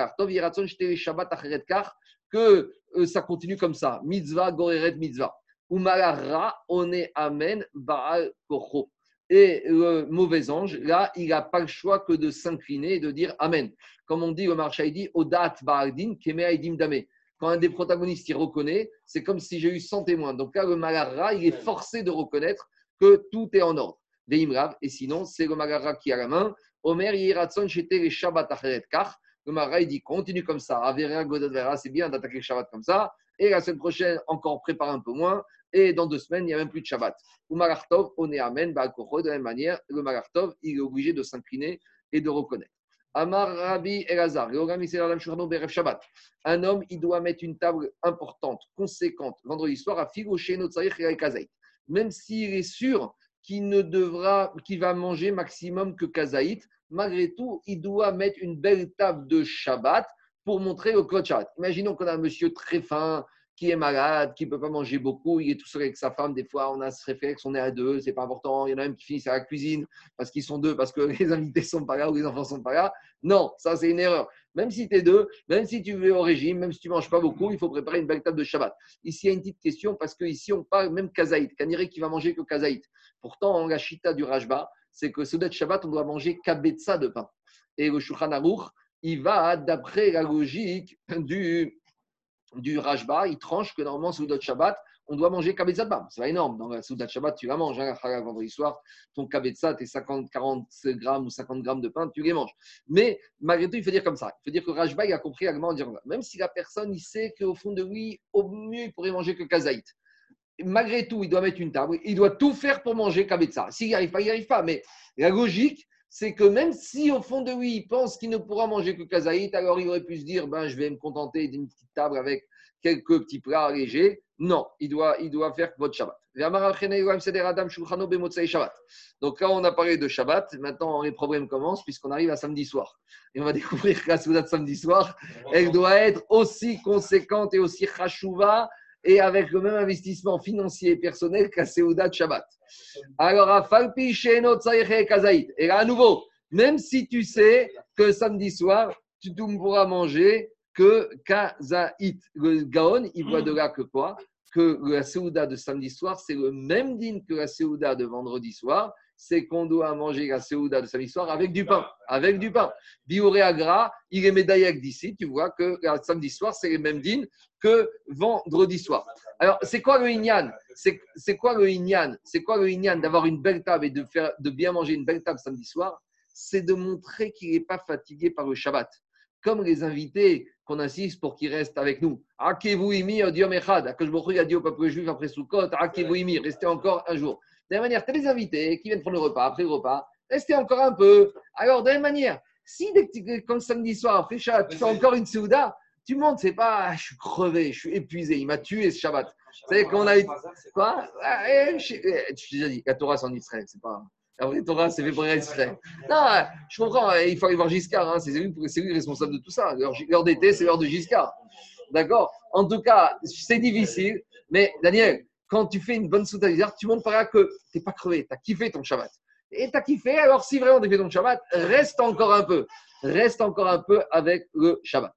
que euh, ça continue comme ça. Mitzvah, goreret, mitzvah. Umarara, on est Amen, Baal Kocho. Et le mauvais ange, là, il n'a pas le choix que de s'incliner et de dire Amen. Comme on dit au marché, dit Odat Baaldin, Keme Aidim Dame. Quand un des protagonistes y reconnaît, c'est comme si j'ai eu 100 témoins. Donc là, le Malara, il est forcé de reconnaître que tout est en ordre. Et sinon, c'est le Malara qui a la main. Omer Yiratson, j'étais les Shabbat Acheret Kar. Le Malara, il dit continue comme ça. Avera Godadvera, c'est bien d'attaquer le Shabbat comme ça. Et la semaine prochaine, encore prépare un peu moins. Et dans deux semaines, il n'y a même plus de Shabbat. Ou Malartov, on est Amen, Ba'al-Kocho. De la même manière, le Malartov, il est obligé de s'incliner et de reconnaître. Amar Rabbi Elazar, Shabbat. Un homme, il doit mettre une table importante, conséquente, vendredi soir, à Figoché Notsarich et Kazaït. Même s'il est sûr qu'il ne devra, qu'il va manger maximum que Kazaït, malgré tout, il doit mettre une belle table de Shabbat pour montrer au Kvot Shabbat. Imaginons qu'on a un monsieur très fin, qui est malade, qui ne peut pas manger beaucoup, il est tout seul avec sa femme, des fois on a ce réflexe, on est à deux, c'est pas important, il y en a même qui finissent à la cuisine parce qu'ils sont deux, parce que les invités sont pas là ou les enfants sont pas là. Non, ça c'est une erreur. Même si tu es deux, même si tu veux au régime, même si tu manges pas beaucoup, il faut préparer une belle table de Shabbat. Ici, il y a une petite question parce qu'ici on parle même kazaït, Kaniré qui va manger que kazaït. Pourtant, la chita du Rajba, c'est que de Shabbat, on doit manger kabetza de pain. Et le Shulchan Aruch, il va d'après la logique du du Rajba, il tranche que normalement, Soudat Shabbat, on doit manger Kabetza de C'est pas énorme. Dans la Soudat Shabbat, tu la manges. Hein, vendredi soir, ton Kabetza, tes 50, 40 grammes ou 50 grammes de pain, tu les manges. Mais malgré tout, il faut dire comme ça. Il faut dire que Rajba, il a compris également en disant même si la personne, il sait qu'au fond de lui, au mieux, il pourrait manger que Kazaït. Malgré tout, il doit mettre une table. Il doit tout faire pour manger Kabetza. S'il n'y arrive pas, il n'y arrive pas. Mais la logique, c'est que même si au fond de lui, il pense qu'il ne pourra manger que kazaït, alors il aurait pu se dire, ben, je vais me contenter d'une petite table avec quelques petits plats légers. Non, il doit, il doit faire votre Shabbat. Donc là, on a parlé de Shabbat. Maintenant, les problèmes commencent puisqu'on arrive à samedi soir. Et on va découvrir que la Souda de samedi soir, elle doit être aussi conséquente et aussi chachouva et avec le même investissement financier et personnel qu'à Seouda de Shabbat. Alors, à Falpi, Kazaït. Et là, à nouveau, même si tu sais que samedi soir, tu ne pourras manger que Kazaït. Le Gaon, il voit de là que quoi? Que la Seouda de samedi soir, c'est le même dîne que la Seouda de vendredi soir, c'est qu'on doit manger la Seouda de samedi soir avec du pain. Avec du pain. Bioré Agra, il est médaillé d'ici, tu vois que samedi soir, c'est le même dîne que vendredi soir. Alors, c'est quoi le Inyan? C'est quoi le Inyan? C'est quoi le Inyan d'avoir une belle table et de, faire, de bien manger une belle table samedi soir? C'est de montrer qu'il n'est pas fatigué par le Shabbat. Comme les invités qu'on insiste pour qu'ils restent avec nous. Akevou imi, Dieu Mechad. Que a dit au peuple juif après Sukkot, Akevou imi, restez encore un jour. De la même manière, tu as des invités qui viennent prendre le repas, après le repas, restez encore un peu. Alors, de la même manière, si comme samedi soir, après Shabbat, tu fais encore une Souda, tu montes, c'est pas, ah, je suis crevé, je suis épuisé, il m'a tué ce Shabbat. Vous savez qu'on a eu. Quoi ah, eh, Je t'ai déjà dit, la Torah, c'est en Israël, c'est pas. La vraie Torah, c'est fait pour Israël. Non, je comprends, il faut aller voir Giscard, hein, c'est lui, lui responsable de tout ça. L'heure d'été, c'est l'heure de Giscard. D'accord? En tout cas, c'est difficile, mais Daniel, quand tu fais une bonne soutane tu montres par là que tu n'es pas crevé, tu as kiffé ton Shabbat. Et tu as kiffé, alors si vraiment tu as fait ton Shabbat, reste encore un peu. Reste encore un peu avec le Shabbat.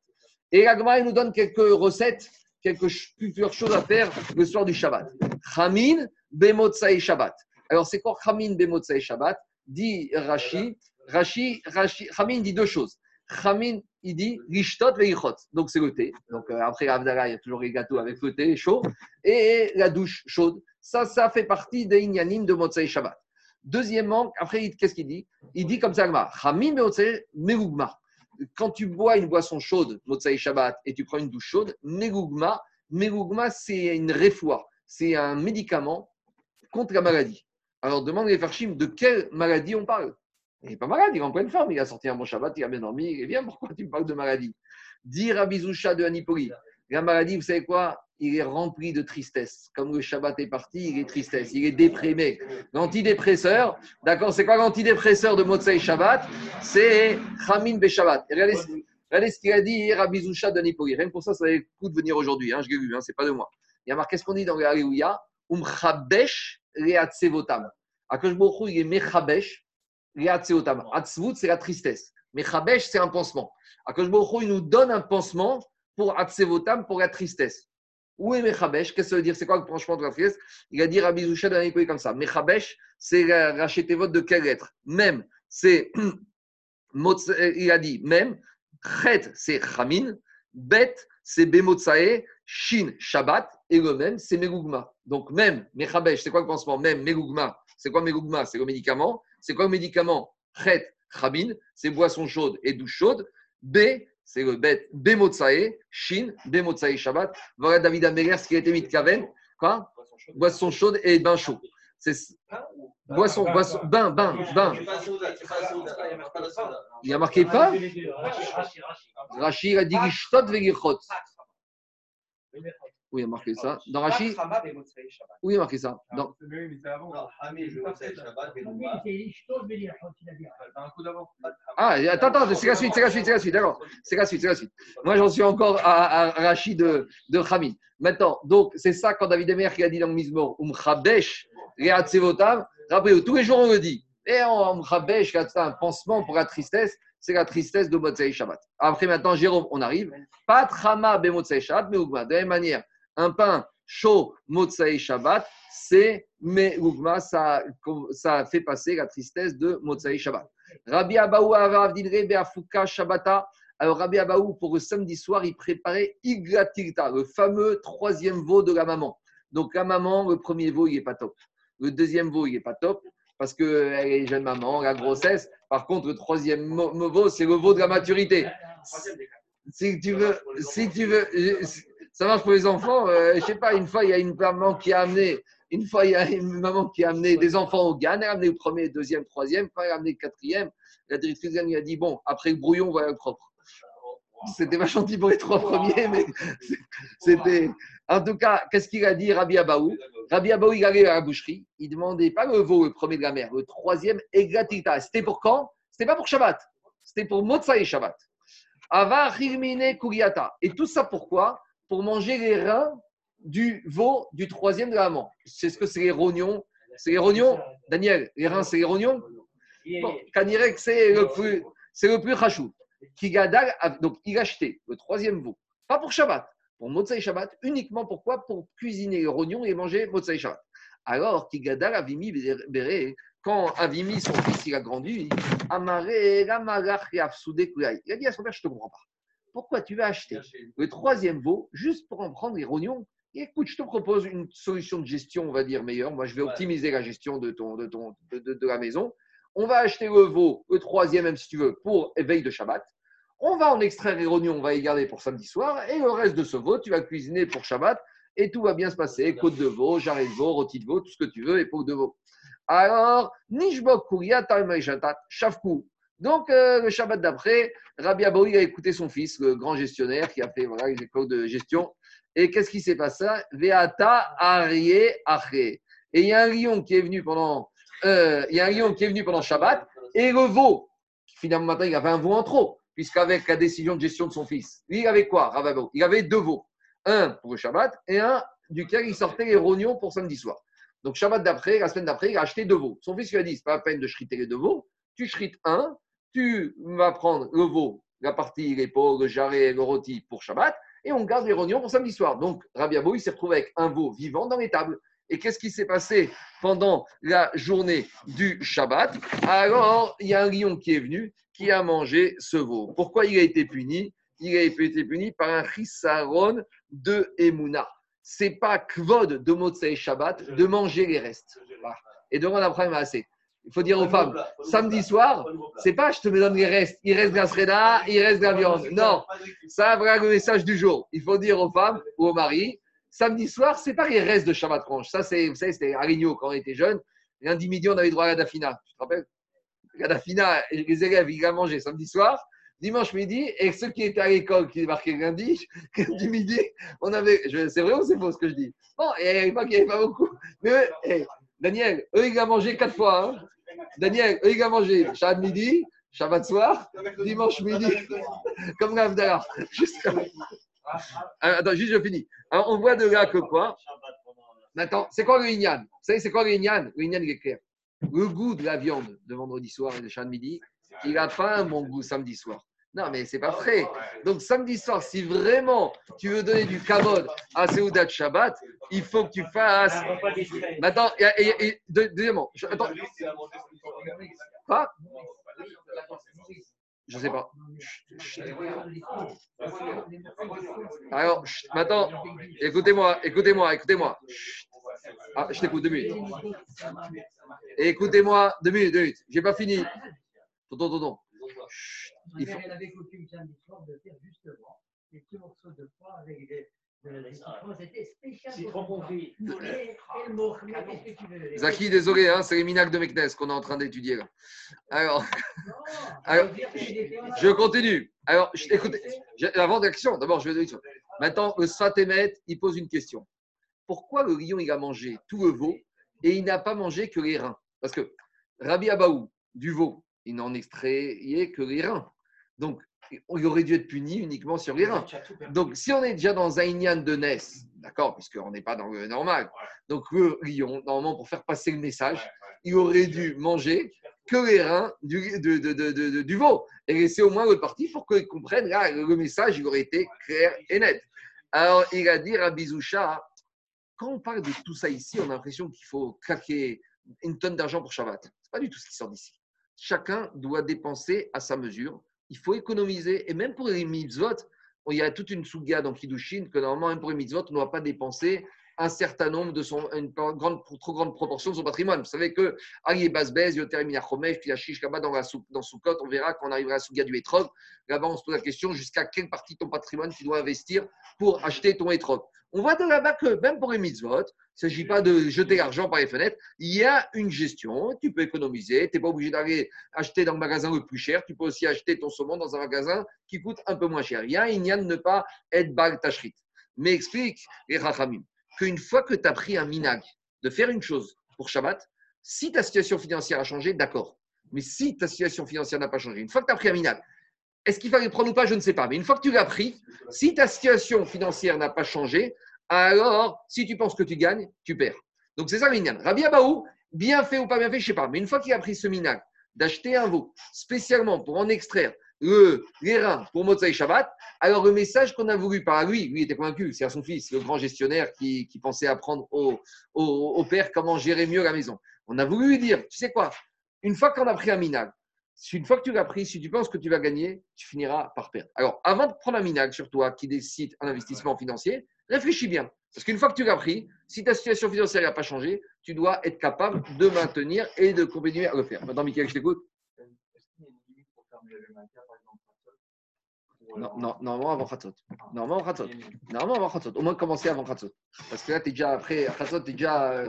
Et l'Agma, il nous donne quelques recettes, quelques plusieurs choses à faire le soir du Shabbat. Chamin, Bemotsai Shabbat. Alors, c'est quoi Chamin, Bemotsai Shabbat? Dit Rashi. Rashi, Rashi, Chamin dit deux choses. Chamin, il dit Rishtot veichot. Donc, c'est le thé. Donc, euh, après l'Avdala, il y a toujours les gâteaux avec le thé chaud. Et la douche chaude. Ça, ça fait partie des Inyanim de Motsai Shabbat. Deuxièmement, après, qu'est-ce qu'il dit? Il dit comme ça Chamin Bemotsai Merugma. Quand tu bois une boisson chaude, Motsai Shabbat, et tu prends une douche chaude, Merugma, Merugma, c'est une réfoie. C'est un médicament contre la maladie. Alors, demande les Farshim de quelle maladie on parle. Il n'est pas malade, il est en pleine forme, il a sorti un bon Shabbat, il a bien dormi, il est bien, pourquoi tu me parles de maladie? Dire à Bizoucha de Anipoli, la maladie, vous savez quoi? Il est rempli de tristesse. Comme le Shabbat est parti, il est tristesse, il est déprimé. L'antidépresseur, d'accord, c'est quoi l'antidépresseur de Motsai Shabbat? C'est Chamin Beshabbat. Regardez, regardez ce qu'il a dit Rabbi Zoucha de Anipoli. Rien que pour ça, ça valait le coup de venir aujourd'hui, hein, je l'ai vu, hein, c'est pas de moi. Il y a marqué ce qu'on dit dans Alléluia Um Chabesh Leatsevotam. Akash il est Mechabesh Atzvut, c'est la tristesse. Mais Chabesh, c'est un pansement. Akash il nous donne un pansement pour Atsevotam, pour la tristesse. Où est Mechabesh? Qu'est-ce que ça veut dire? C'est quoi le branchement de la tristesse? Il a dit Rabbi Zoucha dans la comme ça. Mechabesh, c'est racheter votre de quelle lettre Même, c'est. Euh, il a dit même. Chet, c'est Chamin. Bet, c'est Bemotsae. Shin, Shabbat. Et le même, c'est Megougma. Donc, même, Mechabesh, c'est quoi le pansement? Même, Megougma. C'est quoi Megougma? C'est le médicament. C'est quoi le médicament? Chet, Chamin. C'est boisson chaude et douche chaude. B, c'est le bet. Bemotsae. Shin, Bemotsae, Shabbat. Voilà David Améler, ce qui a été mis de Kaven. Quoi? Boisson chaude et bain chaud. C'est boisson, boisson, bain, bain, bain. Il a marqué pas? Rashi il a dit Gishtot vegirchot. Oui, il a marqué ça. Dans Rashi, oui, il a marqué ça. Dans- Ah, attends, attends, c'est la suite, c'est la suite, c'est la suite, d'accord. C'est la suite, c'est la suite. Moi, j'en suis encore à, à Rashi de, de Hamid. Maintenant, donc, c'est ça quand David Emer qui a dit dans le Mizmor, Umchabesh, Reatsevotav, rappelez-vous, tous les jours on le dit. Et en Umchabesh, c'est un pansement pour la tristesse, c'est la tristesse de Motsei Shabbat. Après, maintenant, Jérôme, on arrive. Pas Trama be Motsei Shabbat, mais Ougma. De la même manière, un pain chaud Motsei Shabbat, c'est Meugma, ça, ça fait passer la tristesse de Motsei Shabbat. Rabbi Abaou Arav Beafuka Shabbata. Alors, Rabbi Abaou, pour le samedi soir, il préparait Iglatilta, le fameux troisième veau de la maman. Donc, la maman, le premier veau, il n'est pas top. Le deuxième veau, il n'est pas top parce qu'elle est jeune maman, la grossesse. Par contre, le troisième veau, c'est le veau de la maturité. Si tu veux, si tu veux, ça marche pour les enfants. euh, je sais pas, une fois, il y a une maman qui a amené, une fois, il y a une maman qui a amené des enfants au GAN. Elle a amené le premier, le deuxième, le troisième. Quand elle a amené le quatrième, la directrice GAN lui a dit Bon, après le brouillon, voilà le propre. C'était vachement petit pour les trois premiers, mais c'était. En tout cas, qu'est-ce qu'il a dit, Rabbi Abaou? Rabbi Abaou, il allait à la boucherie. Il demandait pas le veau, le premier de la mer, le troisième, Eglatita. C'était pour quand? C'était pas pour Shabbat. C'était pour Motsa et Shabbat. Ava Hirmine Kuriata. Et tout ça pourquoi? Pour manger les reins du veau du troisième de la maman. C'est ce que c'est les rognons. C'est les rognons Daniel, les reins, c'est les rognons Bon, Kanirek, c'est le plus, c'est le plus rachou. Donc il a acheté le troisième veau, pas pour Shabbat, pour Motsai Shabbat, uniquement pourquoi? Pour cuisiner les rognons et manger Motsai Shabbat. Alors, Kigadal Avimi Béré, quand Avimi, son fils, il a grandi, Amaré, il a dit à son père, je ne te comprends pas. Pourquoi tu vas acheter le troisième veau juste pour en prendre les rognons? Et écoute, je te propose une solution de gestion, on va dire, meilleure. Moi, je vais optimiser la gestion de, ton, de, ton, de, de- de la maison. On va acheter le veau, le troisième, même si tu veux, pour éveil de Shabbat. On va en extraire les rognons, on va les garder pour samedi soir. Et le reste de ce veau, tu vas cuisiner pour Shabbat. Et tout va bien se passer. Côte de veau, jarret de veau, rôti de veau, tout ce que tu veux, épaule de veau. Alors, Nishbok Talmaïchatat, Shavkou. Donc, euh, le Shabbat d'après, Rabbi Aboui a écouté son fils, le grand gestionnaire qui a fait voilà, les de gestion. Et qu'est-ce qui s'est passé? Veata Arié Ache. Et il y a un lion qui est venu pendant, euh, un lion qui est venu pendant Shabbat et le veau. Finalement, maintenant, il avait un veau en trop, puisqu'avec la décision de gestion de son fils, il avait quoi, Rabbi Il avait deux veaux. Un pour le Shabbat et un duquel il sortait les rognons pour samedi soir. Donc, Shabbat d'après, la semaine d'après, il a acheté deux veaux. Son fils lui a dit c'est pas la peine de shriter les deux veaux. Tu shrites un, tu vas prendre le veau, la partie, l'épaule, le jarret, le rôti pour Shabbat, et on garde les rognons pour samedi soir. Donc, Rabbi Abou, il s'est retrouvé avec un veau vivant dans les tables. Et qu'est-ce qui s'est passé pendant la journée du Shabbat? Alors, il y a un lion qui est venu, qui a mangé ce veau. Pourquoi il a été puni? Il a été puni par un chisaron de Emouna. C'est pas kvod de Motsei Shabbat de manger les restes. Et donc, on apprend assez. Il faut dire aux femmes, samedi soir, c'est pas je te donne les restes, il reste de la sreda, il reste de la viande. Non, ça voilà le message du jour. Il faut dire aux femmes ou aux maris, samedi soir, c'est pas les restes de Shabbat Range. Ça, c'est, vous savez, c'était à Rigno quand on était jeune. Lundi midi, on avait droit à la dafina. Tu te rappelles? La dafina, les élèves, ils la mangeaient samedi soir. Dimanche midi, et ceux qui étaient à l'école, qui débarquaient lundi, lundi midi, on avait. C'est vrai ou c'est faux ce que je dis? Bon, et à l'époque, il n'y avait pas beaucoup. Mais eh, Daniel, eux, ils l'ont mangé quatre fois. hein. Daniel, eux, ils l'ont mangé Shabbat midi, Shabbat soir, dimanche midi, comme l'Avdala. Juste- Ah, Attends, juste je finis. Alors, on voit de là que quoi? Maintenant, c'est quoi le Inyan? Vous savez, c'est quoi le Inyan? Le Inyan, il est clair. Le goût de la viande de vendredi soir et de Shabbat midi, il n'a pas un bon goût samedi soir. Non, mais c'est pas frais. Donc, samedi soir, si vraiment tu veux donner du kavod à Seudat Shabbat, il faut que tu fasses. Maintenant, et, et- et- deux- deuxièmement, je, attends, quoi Je sais pas. Alors, maintenant, écoutez-moi, écoutez-moi, écoutez-moi. Ah, je t'écoute deux minutes. Écoutez-moi, deux minutes, deux minutes. J'ai pas fini. Tonton, tonton. Chut. Il faut- Elle avait coutume samedi soir de faire justement des petits morceaux de pois avec des, de, des citrons. C'était spécial. Citron confit. Et, et le mot, mais qu'est-ce que tu veux Zaki, désolé, hein, c'est les minacs de Meknes qu'on est en train d'étudier là. Alors, Non, Alors, je continue. Alors, je- écoutez, avant d'action, d'abord, je vais donner une. Maintenant, le Sfatemet, il pose une question. Pourquoi le lion, il a mangé tout le veau et il n'a pas mangé que les reins? Parce que Rabbi Abaou, du veau, il n'en extrayait que les reins. Donc, il aurait dû être puni uniquement sur les reins. Donc, si on est déjà dans un de Ness, d'accord, puisqu'on n'est pas dans le normal, donc le lion, normalement, pour faire passer le message, il aurait dû manger que les reins du, de- de- de- de- de- du veau et laisser au moins l'autre partie pour qu'ils comprennent, là, le message, il aurait été clair et net. Alors, il a dit à Bizoucha, quand on parle de tout ça ici, on a l'impression qu'il faut claquer une tonne d'argent pour Shabbat. Ce n'est pas du tout ce qui sort d'ici. Chacun doit dépenser à sa mesure. Il faut économiser. Et même pour les mitzvot, il y a toute une souga dans Kiddushin que normalement, même pour les mitzvot, on ne doit pas dépenser un certain nombre de son, une grande, trop grande proportion de son patrimoine. Vous savez que Ali Basbez, Yoterem Yachomesh, puis la Shish là-bas dans, la dans Soukot, on verra quand on arrivera à souga du Etrog. Là-bas, on se pose la question jusqu'à quelle partie de ton patrimoine tu dois investir pour acheter ton Etrog? On voit là-bas que même pour les mitzvot, il ne s'agit pas de jeter l'argent par les fenêtres. Il y a une gestion, tu peux économiser, tu n'es pas obligé d'aller acheter dans le magasin le plus cher, tu peux aussi acheter ton saumon dans un magasin qui coûte un peu moins cher. Il y a un de ne pas être bal tachrit. Mais explique les rachamim qu'une fois que tu as pris un minag de faire une chose pour Shabbat, si ta situation financière a changé, d'accord. Mais si ta situation financière n'a pas changé, une fois que tu as pris un minag, est-ce qu'il fallait prendre ou pas Je ne sais pas. Mais une fois que tu l'as pris, si ta situation financière n'a pas changé, alors si tu penses que tu gagnes, tu perds. Donc c'est ça le minyan. Rabbi Abaou, bien fait ou pas bien fait, je ne sais pas. Mais une fois qu'il a pris ce minag d'acheter un veau spécialement pour en extraire le, les reins pour Motsai Shabbat, alors le message qu'on a voulu par lui, lui était convaincu, c'est à son fils, le grand gestionnaire qui, pensait apprendre au, au, père comment gérer mieux la maison. On a voulu lui dire, tu sais quoi, une fois qu'on a pris un minag, une fois que tu l'as pris, si tu penses que tu vas gagner, tu finiras par perdre. Alors, avant de prendre un minag sur toi qui décide un investissement financier, réfléchis bien. Parce qu'une fois que tu l'as pris, si ta situation financière n'a pas changé, tu dois être capable de maintenir et de continuer à le faire. Maintenant, Michael, je t'écoute. Non, non, normalement avant Khatzot. Normalement avant Khatzot. Normalement avant Khatzot. Au moins commencer avant Khatzot. Parce que là, tu es déjà après Khatzot, tu es déjà. euh,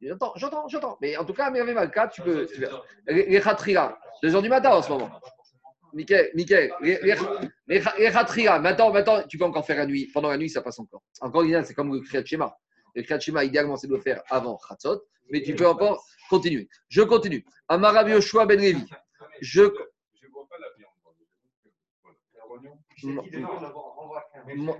J'entends, j'entends, j'entends. Mais en tout cas, Mervé Malka, tu peux. tu peux- Les, les Khatria, 2 heures du matin en ce moment. Michael, Michael, les, Khatria, maintenant, maintenant, tu peux encore faire la nuit. Pendant la nuit, ça passe encore. Encore, l'idéal, c'est comme le Kriyat Shema. Le Kriyat Shema, idéalement, c'est de le faire avant Khatzot. Mais tu peux encore continuer. Je continue. Amarabi Yoshua Ben Levi. Je. Moi,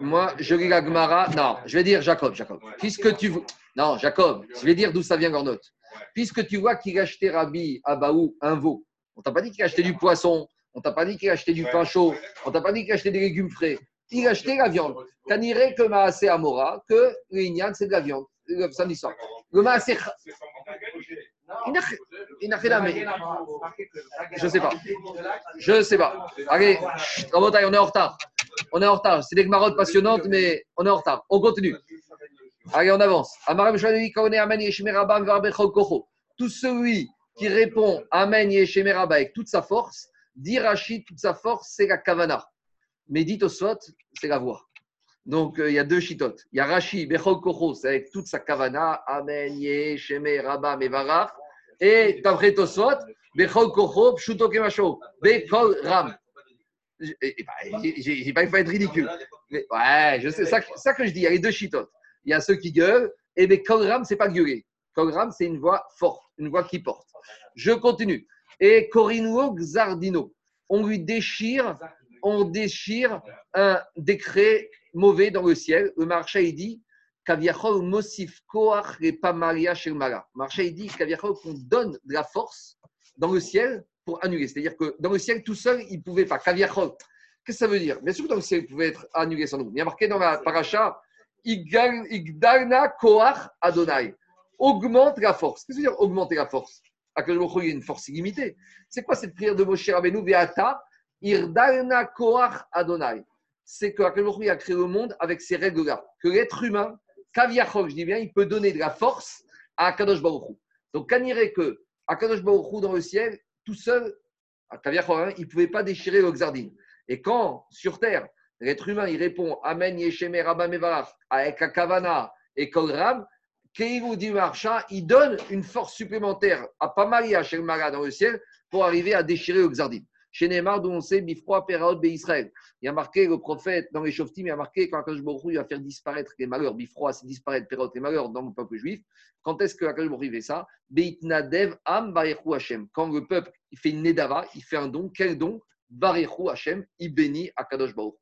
moi, je lis la Gemara. Non, je vais dire Jacob, Jacob. Puisque tu vois. Non, Jacob, je vais dire d'où ça vient Gornote. Puisque tu vois qu'il a acheté Rabbi Abaou un veau. On t'a pas dit qu'il a acheté du poisson. On t'a pas dit qu'il a acheté du pain chaud. On t'a pas dit qu'il a acheté des légumes frais. Il a acheté la viande. Taniré que Maasé Amora, que l'Ignan, c'est de la viande. Le samedi soir. Le Maasé. Il n'a rien mais. Je sais pas. Je sais pas. Allez, on est en retard. On est en retard. C'est des marottes passionnantes, mais on est en retard. On continue. Allez, on avance. Tout celui qui répond Amen, Yeshemeraba avec toute sa force, dit Rachid, toute sa force, c'est la Kavana. Mais dit Osot, c'est la voix. Donc, euh, il y a deux chitotes. Il y a Rashi, Bechol c'est avec toute sa Kavana, Amen, Yeshemeraba, Mevarach. Et d'après Tosot, Bechol Kocho, Pshuto Kemasho, Bechol Ram. J'ai eh ben, j'ai- pas il faut être ridicule. Mais, ouais, je sais, ça, que- je dis, il y a les deux chitotes. Il y a ceux qui gueulent, et mais Kolram, c'est pas gueuler. Kolram, c'est une voix forte, une voix qui porte. Je continue. Et Corinuo Xardino, on lui déchire, on déchire un décret mauvais dans le ciel. Le marché, il dit, Kaviachol Mosif Koach et Pamaria Shelmala. Le marché, il dit, Kaviachol, qu'on donne de la force dans le ciel pour annuler. C'est-à-dire que dans le ciel, tout seul, il ne pouvait pas. Kaviachol. Qu'est-ce que ça veut dire? Bien sûr, dans le ciel, il pouvait être annulé sans doute. Il y a marqué dans la paracha Igdal- Igdalna Koach Adonai. Augmente la force. Qu'est-ce que ça veut dire augmenter la force? Hu, il y a une force illimitée. C'est quoi cette prière de Moshe Rabbeinu Veata Irdalna Koach Adonai? C'est que Akadosh a créé le monde avec ces règles-là. Que l'être humain, Kaviachol, je dis bien, il peut donner de la force à Akadosh Baruch Hu. Donc, quand il que Akadosh Baruch Hu dans le ciel, tout seul, à hein, il ne pouvait pas déchirer le Xardin. Et quand, sur terre, l'être humain, il répond Amen Yesheme Rabba Mevarach, avec Akavana et Kolram, Keiru dit Marcha, il donne une force supplémentaire à Pamaria chez le Mara dans le ciel pour arriver à déchirer le Xardin. Chez Neymar, on sait Bifroa Peraot Israël. Il y a marqué le prophète dans les Shoftim, il y a marqué quand Hu, il va faire disparaître les malheurs. Bifroa, c'est disparaître Peraot les malheurs dans le peuple juif. Quand est-ce que Akadosh Baruch Hu fait ça? Beitnadev Am Barechu Hashem. Quand le peuple il fait une nedava, il fait un don. Quel don? Barechu Hashem, il bénit Akadosh Baruch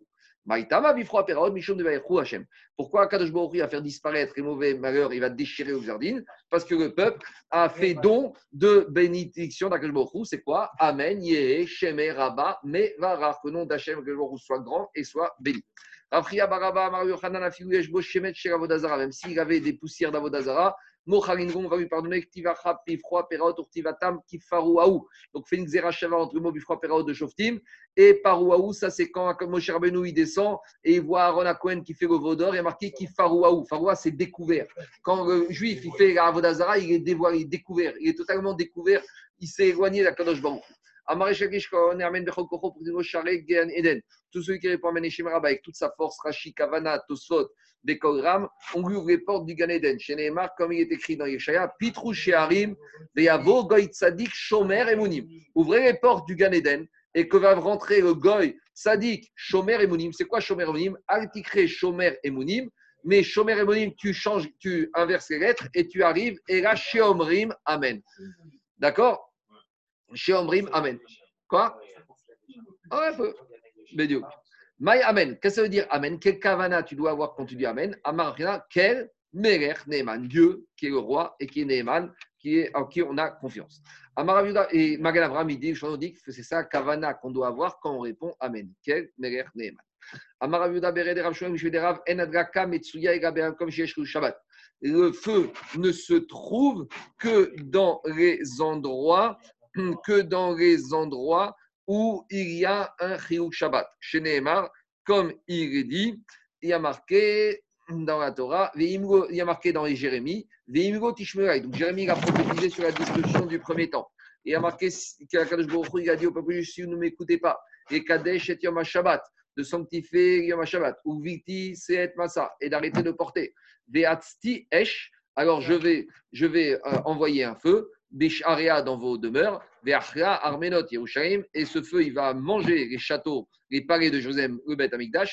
Pourquoi Akadosh Baruch va faire disparaître les mauvais malheurs, il va déchirer le jardin? Parce que le peuple a fait don de bénédiction d'Akadosh Baruch. C'est quoi? Amen, Yehe, Sheme, Rabba, Mevarach. Que le nom d'Hachem, Baruch Hu soit grand et soit béni. Rafria Baraba, Mario Hanan, Afiou, Yeshbo, Shemet. Même s'il avait des poussières d'Avodazara, Mochalingon va lui pardonner Ktivacha, Pifroa, Perot, Urtivatam, Kifarouaou. Donc, fait une Zerachava entre le mot Perot de Shoftim. Et Parouaou, ça c'est quand Moshe Rabbeinu il descend et il voit Aaron Cohen qui fait le vaudor, a marqué Kifarouaou. Faroua, c'est découvert. Quand le juif il fait la Avodazara, il est dévoilé, découvert. Il est totalement découvert. Il s'est éloigné de la Kadosh Baruch. Tous ceux qui répondent à Shem Rabba avec toute sa force, Rashi, Kavana, Tosfot, Bekol Ram, on lui ouvre les portes du Gan Eden. Chez comme il est écrit dans Yeshaya, Pitrou Sheharim, Veyavo, Goy Tzadik, Shomer, Emunim. Ouvrez les portes du Gan Eden et que va rentrer le Goy, Tzadik, Shomer, Emunim. C'est quoi Shomer, Emunim Altikre, Shomer, Emunim. Mais Shomer, Emunim, tu changes, tu inverses les lettres et tu arrives, et là, Sheomrim, Amen. D'accord? Sheomrim, Amen. Quoi Ah, un peu. Médiocre. Maï Amen. Qu'est-ce que ça veut dire Amen? Quel kavana tu dois avoir quand tu dis Amen? Amarina, quel Merer Neeman, Dieu qui est le roi et qui est Neeman, qui est, en qui on a confiance. Amaraviuda et Magal Abraham, il dit, que c'est ça kavana qu'on doit avoir quand on répond Amen. Quel Merer Neeman? Amaraviuda Bered Rav comme Shabbat. Le feu ne se trouve que dans les endroits que dans les endroits où il y a un Chiyuk Shabbat. Chez Nehemar, comme il est dit, il y a marqué dans la Torah, il y a marqué dans les Jérémie. Donc Jérémie a prophétisé sur la destruction du premier temps. Il y a marqué qu'Akadosh il a dit au peuple si vous ne m'écoutez pas, et Kadesh et Yom HaShabbat, de sanctifier Yom HaShabbat, ou Viti Seet Massa, et d'arrêter de porter. Esh, alors je vais, je vais euh, envoyer un feu, Bisharea dans vos demeures, Veachra Armenot et ce feu, il va manger les châteaux, les palais de Jérusalem, le Bet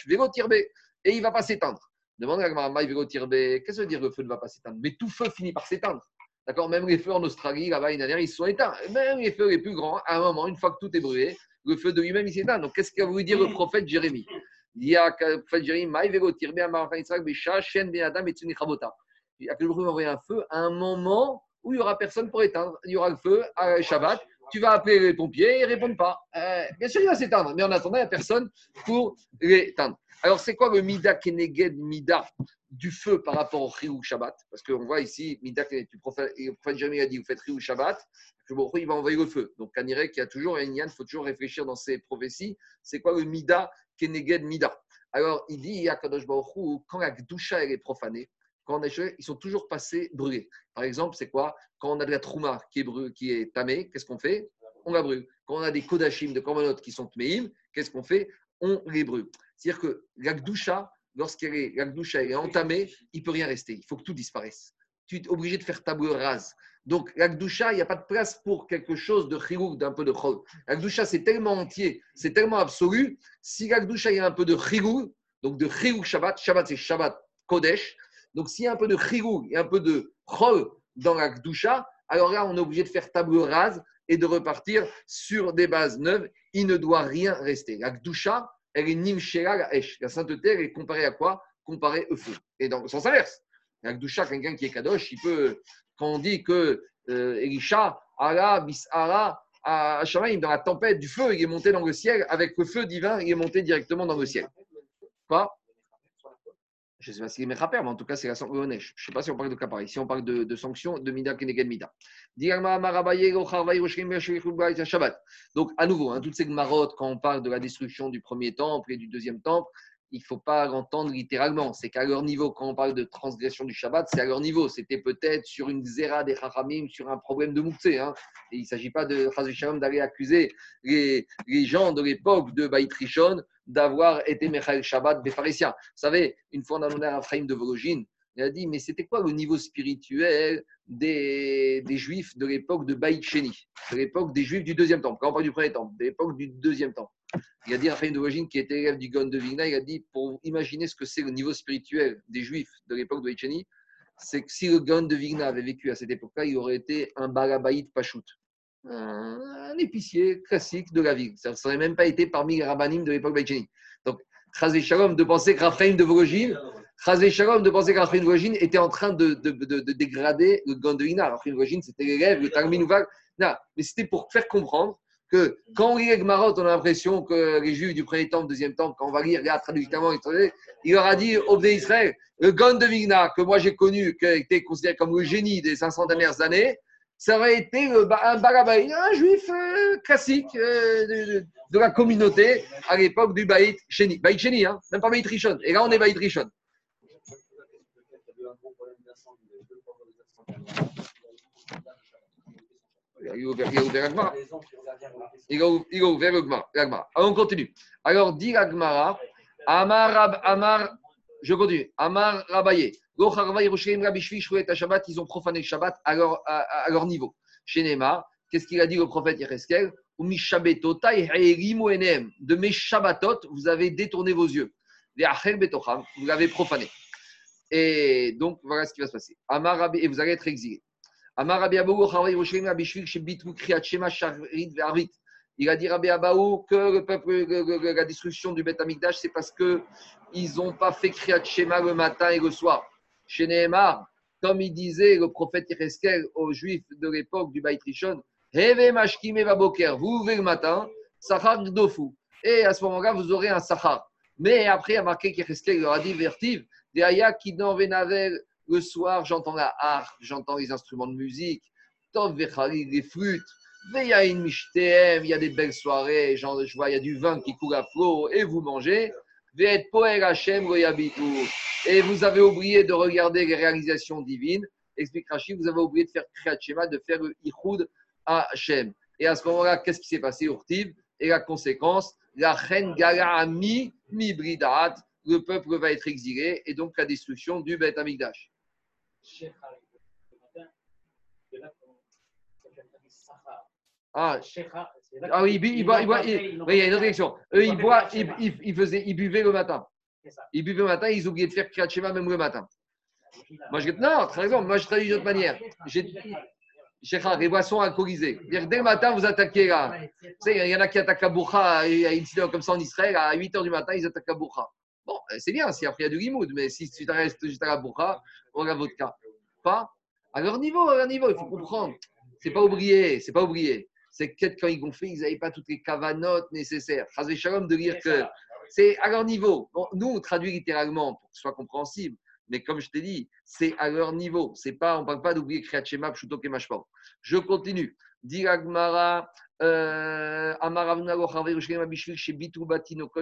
Vélotirbe, et il va pas s'éteindre. Demande à Gmaramaï qu'est-ce que ça veut dire le feu ne va pas s'éteindre? Mais tout feu finit par s'éteindre. D'accord? Même les feux en Australie, là-bas, une dernière, ils se sont éteints. Même les feux les plus grands, à un moment, une fois que tout est brûlé, le feu de lui-même, il s'éteint. Donc, qu'est-ce qu'a voulu dire le prophète Jérémie? Il y a le prophète Jérémie, Maï Vélotirbe, Amar Israël, Bécha, Shen Ben Adam et Tsuni Chabota. Il y a toujours envoyer un feu à un moment où il n'y aura personne pour éteindre. Il y aura le feu à Shabbat. Tu vas appeler les pompiers, ils ne répondent pas. Euh, bien sûr, il va s'éteindre, mais en attendant, il n'y a personne pour l'éteindre. Alors, c'est quoi le Mida Keneged Mida du feu par rapport au Chiyou Shabbat? Parce qu'on voit ici, Mida Keneged, le prophète, a dit Vous faites Chiyou Shabbat, il va envoyer le feu. Donc, on dirait qu'il y a toujours un il faut toujours réfléchir dans ces prophéties. C'est quoi le Mida Keneged Mida Alors, il dit Yakadosh Baruch Hu, quand la Gdusha est profanée, quand on cheveux, ils sont toujours passés brûlés. Par exemple, c'est quoi? Quand on a de la trouma qui est, brû- qui est tamée, qu'est-ce qu'on fait? On la brûle. Quand on a des kodashim de korbanot qui sont tmeim, qu'est-ce qu'on fait? On les brûle. C'est-à-dire que la gdusha, lorsqu'elle est, la entamée, il ne peut rien rester. Il faut que tout disparaisse. Tu es obligé de faire table rase. Donc, la il n'y a pas de place pour quelque chose de chirouk, d'un peu de chol. La c'est tellement entier, c'est tellement absolu. Si la il y a un peu de chirouk, donc de chirouk Shabbat, Shabbat, c'est Shabbat Kodesh, donc, s'il y a un peu de chirou et un peu de chol dans la gdusha, alors là, on est obligé de faire table rase et de repartir sur des bases neuves. Il ne doit rien rester. La gdusha, elle est nimshera la esh. La sainteté, elle est comparée à quoi? Comparée au feu. Et dans le sens inverse. La gdusha, quelqu'un qui est kadosh, il peut, quand on dit que euh, Elisha, Allah, bisara, à Shamaim, dans la tempête du feu, il est monté dans le ciel. Avec le feu divin, il est monté directement dans le ciel. Quoi? Je ne sais pas si est Mechaper, mais en tout cas, c'est la sanction. Je ne sais pas si on parle de cas pareil. Si on parle de, de sanctions, de Mida Keneged Mida. Donc, à nouveau, hein, toutes ces marottes, quand on parle de la destruction du premier temple et du deuxième temple, il ne faut pas l'entendre littéralement. C'est qu'à leur niveau, quand on parle de transgression du Shabbat, c'est à leur niveau. C'était peut-être sur une zéra des Chachamim, sur un problème de Moukse. Hein. Il ne s'agit pas de d'aller accuser les, les, gens de l'époque de Baït Rishon d'avoir été Mechael Shabbat des pharisiens. Vous savez, une fois on a demandé à de Vologine, il a dit Mais c'était quoi le niveau spirituel des, des Juifs de l'époque de Baït Sheni, de l'époque des Juifs du deuxième temple, quand on parle du premier temple, de l'époque du deuxième temple. Il a dit Ephraim de Vologine, qui était élève du Gon de Vigna, il a dit Pour imaginer ce que c'est le niveau spirituel des Juifs de l'époque de Baït Sheni, c'est que si le Gon de Vigna avait vécu à cette époque-là, il aurait été un Barabaït Pachout un épicier classique de la ville. Ça ne serait même pas été parmi les rabbinim de l'époque Baïcheni. Donc, Chazé Shalom de penser que Raphaël de Vologine, Chazé Shalom de penser que Raphaël de était en train de, de, de, de dégrader le Gondelina. Raphaël de Vologine, c'était l'élève, le Talmud Non, mais c'était pour faire comprendre que quand on lit les Gmarot, on a l'impression que les Juifs du premier temple, deuxième temple, quand on va lire, regarde il leur a dit au Israël, le Vigna, que moi j'ai connu, qui a été considéré comme le génie des 500 dernières années, ça aurait été un barabaï, un juif euh, classique euh, de, la communauté à l'époque du Baït Sheni. Baït Sheni, hein, même pas Baït Rishon. Et là, on est Baït Rishon. Il a ouvert, il a ouvert. Il, a ouvert on continue. Alors, dit l'Agmara, Amar, Amar, je continue. Amar Rabaye ils ont profané le Shabbat à leur, niveau. Chez Neymar, qu'est-ce qu'il a dit au prophète Yereskel De mes Shabbatot, vous avez détourné vos yeux. Vous l'avez profané. Et donc, voilà ce qui va se passer. Et vous allez être exilé. Il a dit Rabbi Abaou que le peuple, la destruction du Beth Amikdash, c'est parce qu'ils n'ont pas fait Kriyat Shema le matin et le soir chez Nehemar, comme il disait le prophète Yereskel aux Juifs de l'époque du Baït Rishon, vous ouvrez le matin, Sachar Dofu. Et à ce moment-là, vous aurez un Sachar. Mais après, il a marqué qu'Yereskel leur a dit Vertiv, Deaya qui Venavel, le soir, j'entends la harpe, j'entends les instruments de musique, Tov Vechali, les flûtes, il y a des belles soirées, genre, je vois, il y a du vin qui coule à flot, et vous mangez. Et vous avez oublié de regarder les réalisations divines. Explique Rachid, vous avez oublié de faire Kriyat de faire Ichud à Hachem. Et à ce moment-là, qu'est-ce qui s'est passé, Urtiv? Et la conséquence, la reine Gala mi, bridat, le peuple va être exilé, et donc la destruction du Beth Amikdash. Ah, ah oui, il, boit, il, boit, il, il y a une autre question. Eux, ils, boivent, ils, faisaient, ils buvaient le matin. Ils buvaient le matin, ils oubliaient de faire Kriyat Shema même le matin. Moi, je non, très raison. Moi, je traduis d'une autre manière. Shechar, les boissons alcoolisées. Dès le matin, vous attaquez là. Tu sais, il y en a qui attaquent la bourra, il y a une situation comme ça en Israël, à 8 h du matin, ils attaquent la bourra. Bon, c'est bien si après il y a du limoud, mais si tu restes juste à la bourra, on regarde votre cas. Pas? À leur niveau, à leur niveau, il faut comprendre. C'est pas oublié, c'est pas oublié c'est que quand ils gonflaient, ils n'avaient pas toutes les cavanotes nécessaires. Shalom de dire que c'est à leur niveau. nous, on traduit littéralement pour que ce soit compréhensible, mais comme je t'ai dit, c'est à leur niveau. C'est pas, on ne parle pas d'oublier Kriyat Shema, Pshuto Kemashpor. Je continue. Diragmara, euh,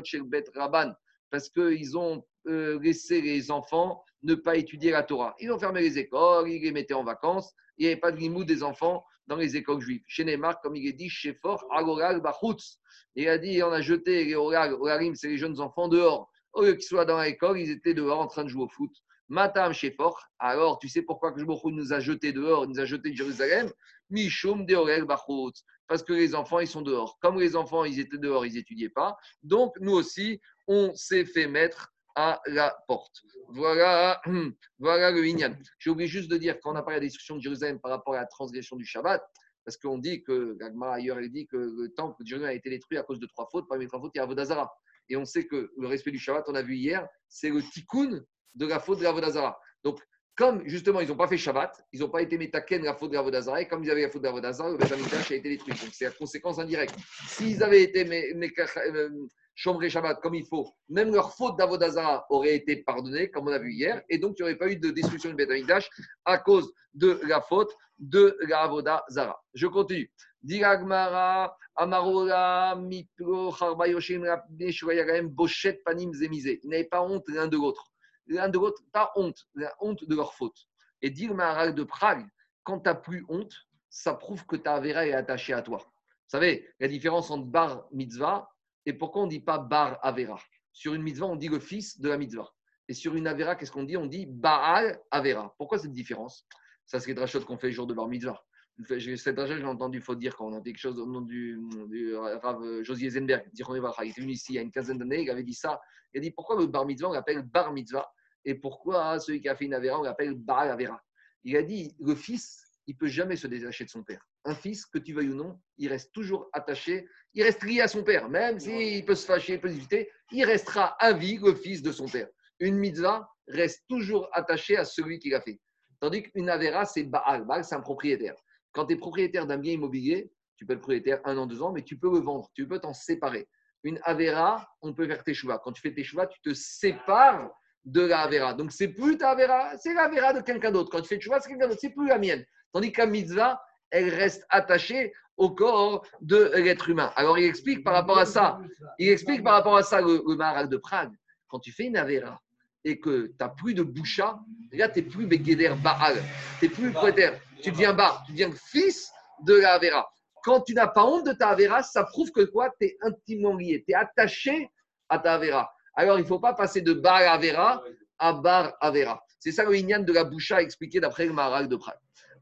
chez Bet Rabban, parce qu'ils ont euh, laissé les enfants ne pas étudier la Torah. Ils ont fermé les écoles, ils les mettaient en vacances, il n'y avait pas de des enfants dans les écoles juives. Chez Neymar, comme il est dit, chez Fort, Agoral Bachutz. Il a dit on a jeté les Oralim, c'est les jeunes enfants, dehors. Au lieu qu'ils soient dans l'école, ils étaient dehors en train de jouer au foot. Matam chez Fort. Alors, tu sais pourquoi que nous a jetés dehors, nous a jetés de Jérusalem? Mishum de Bachutz. Parce que les enfants, ils sont dehors. Comme les enfants, ils étaient dehors, ils n'étudiaient pas. Donc, nous aussi, on s'est fait mettre à la porte. Voilà, voilà le Inyan. J'ai oublié juste de dire, quand on a parlé de la destruction de Jérusalem par rapport à la transgression du Shabbat, parce qu'on dit que, Gagma ailleurs, il dit que le temple de Jérusalem a été détruit à cause de trois fautes. Parmi les trois fautes, il y a Avodazara. Et on sait que le respect du Shabbat, on a vu hier, c'est le tikkun de la faute de l'Avodazara. Donc, Comme justement, ils n'ont pas fait Shabbat, ils n'ont pas été métaken la faute de la et comme ils avaient la faute de le Beth Amikdash a été détruit. Donc c'est la conséquence indirecte. S'ils avaient été Shomrei Shabbat comme il faut, même leur faute d'Avodazara aurait été pardonnée, comme on a vu hier, et donc il n'y aurait pas eu de destruction du Beth Amikdash à cause de la faute de la Avodazara. Je continue. Diragmara, Amarola, Mitro, Charba Yoshim, Rabbi Shurayagaem, Bochet, Panim, Zemizé. Ils pas honte l'un de l'autre. L'un de l'autre, pas honte, la honte de leur faute. Et dire Maharal de Prague, quand tu n'as plus honte, ça prouve que ta Avera est attachée à toi. Vous savez, la différence entre bar mitzvah et pourquoi on ne dit pas bar Avera? Sur une mitzvah, on dit le fils de la mitzvah. Et sur une Avera, qu'est-ce qu'on dit? On dit Baal Avera. Pourquoi cette différence? Ça, c'est les drachotes qu'on fait le jour de bar mitzvah. Cette drachat, j'ai entendu, il faut dire, quand on a quelque chose au nom du, du Rav Josier Zenberg, il était venu ici il y a une quinzaine d'années, il avait dit ça. Il a dit pourquoi le bar mitzvah, on l'appelle bar mitzvah? Et pourquoi celui qui a fait une Avera, on l'appelle Baal Avera? Il a dit le fils, il peut jamais se détacher de son père. Un fils, que tu veuilles ou non, il reste toujours attaché, il reste lié à son père, même s'il peut se fâcher, il peut discuter, il restera à vie le fils de son père. Une mitzvah reste toujours attachée à celui qui l'a fait. Tandis qu'une Avera, c'est Baal. Baal, c'est un propriétaire. Quand tu es propriétaire d'un bien immobilier, tu peux être propriétaire un an, deux ans, mais tu peux le vendre, tu peux t'en séparer. Une Avera, on peut faire tes choix. Quand tu fais tes choix, tu te sépares de la Avera. Donc, c'est plus ta Avera, c'est la Avera de quelqu'un d'autre. Quand tu fais tes choix, c'est quelqu'un d'autre, c'est plus la mienne. Tandis qu'à mitzvah, elle reste attachée au corps de l'être humain. Alors, il explique par rapport à ça, il explique par rapport à ça le, le Maharal de Prague. Quand tu fais une Avera et que tu n'as plus de boucha, là, tu n'es plus Begeder Baal. Tu n'es plus propriétaire. Tu deviens Bar. Tu deviens fils de la Avera. Quand tu n'as pas honte de ta Avera, ça prouve que quoi Tu es intimement lié. Tu es attaché à ta Avera. Alors, il ne faut pas passer de Bar Avera à Bar Avera. C'est ça le Inyan de la boucha expliqué d'après le Maharal de Prague.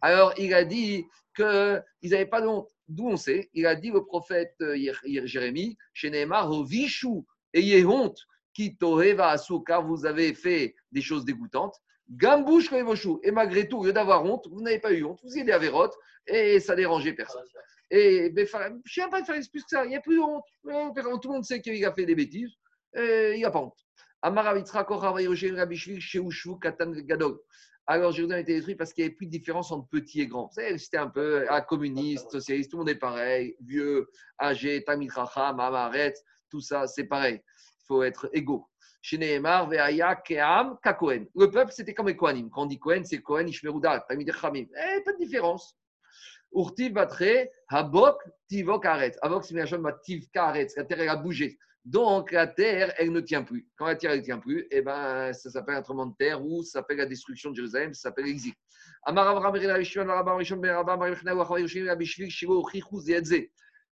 Alors, il a dit qu'ils n'avaient pas de honte. D'où on sait Il a dit le prophète euh, Jérémie, chez Neymar, Vishu, ayez honte, qui va à car vous avez fait des choses dégoûtantes. Gambouche Revoshu. Et malgré tout, au lieu d'avoir honte, vous n'avez pas eu honte, vous êtes des avérotes et ça dérangeait personne. Et je ne sais pas faire plus que ça, il n'y a plus de honte. Tout le monde sait qu'il a fait des bêtises, et il n'y a pas honte. Alors Jérusalem a été détruit parce qu'il n'y avait plus de différence entre petit et grand. Vous savez, C'était un peu ah, communiste, socialiste, tout le monde est pareil, vieux, âgé, Tamit Racham, Amaret, tout ça, c'est pareil. Il faut être égaux. Le peuple, c'était comme les Kohanim. Quand on dit Kohen, c'est Kohen, Ishmeruda, Tamid Chamim. Eh, pas de différence. Urtiv Batre, Habok, Tivok Aretz. Habok, c'est Tiv. La terre, elle a bougé. Donc, la terre, elle ne tient plus. Quand la terre, ne tient plus, eh ben, ça s'appelle un tremblement de terre ou ça s'appelle la destruction de Jérusalem, ça s'appelle l'exil.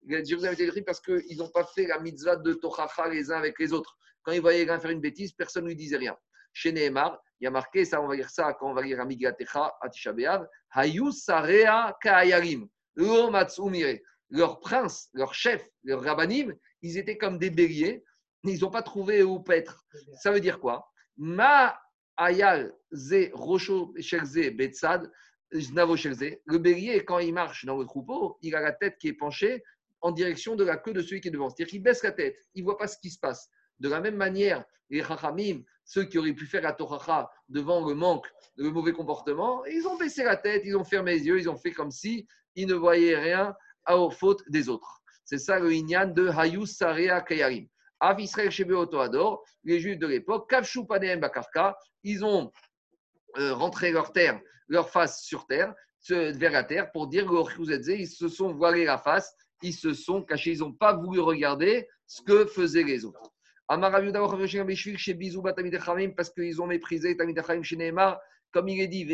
Jérusalem été détruit parce qu'ils n'ont pas fait la mitzvah de Tochacha les uns avec les autres. Quand ils voyaient quelqu'un faire une bêtise, personne ne lui disait rien. Chez Nehemar, il y a marqué, ça on va lire ça quand on va lire Amigatecha, Atisha Be'av, Hayu Sarea Kaayarim. Leur prince, leur chef, leur rabbanim, ils étaient comme des béliers, ils n'ont pas trouvé où paître. Ça veut dire quoi? Ma Ayal Ze Rocho Shelze Betsad, Znavo Shelze. Le bélier, quand il marche dans le troupeau, il a la tête qui est penchée en direction de la queue de celui qui est devant. C'est-à-dire qu'il baisse la tête, il ne voit pas ce qui se passe. De la même manière, les Chachamim, ceux qui auraient pu faire la Toracha devant le manque, le mauvais comportement, ils ont baissé la tête, ils ont fermé les yeux, ils ont fait comme si ils ne voyaient rien aux fautes des autres. C'est ça le Inyan de Hayus Sarea Kayarim. Av Israël Ador, les Juifs de l'époque, Kavshu Paneem Bakarka, ils ont euh, rentré leur terre, leur face sur terre, vers la terre, pour dire que ils se sont voilés la face, ils se sont cachés, ils n'ont pas voulu regarder ce que faisaient les autres. Parce qu'ils ont méprisé Tamid Echamim chez Nehemar, comme il est dit.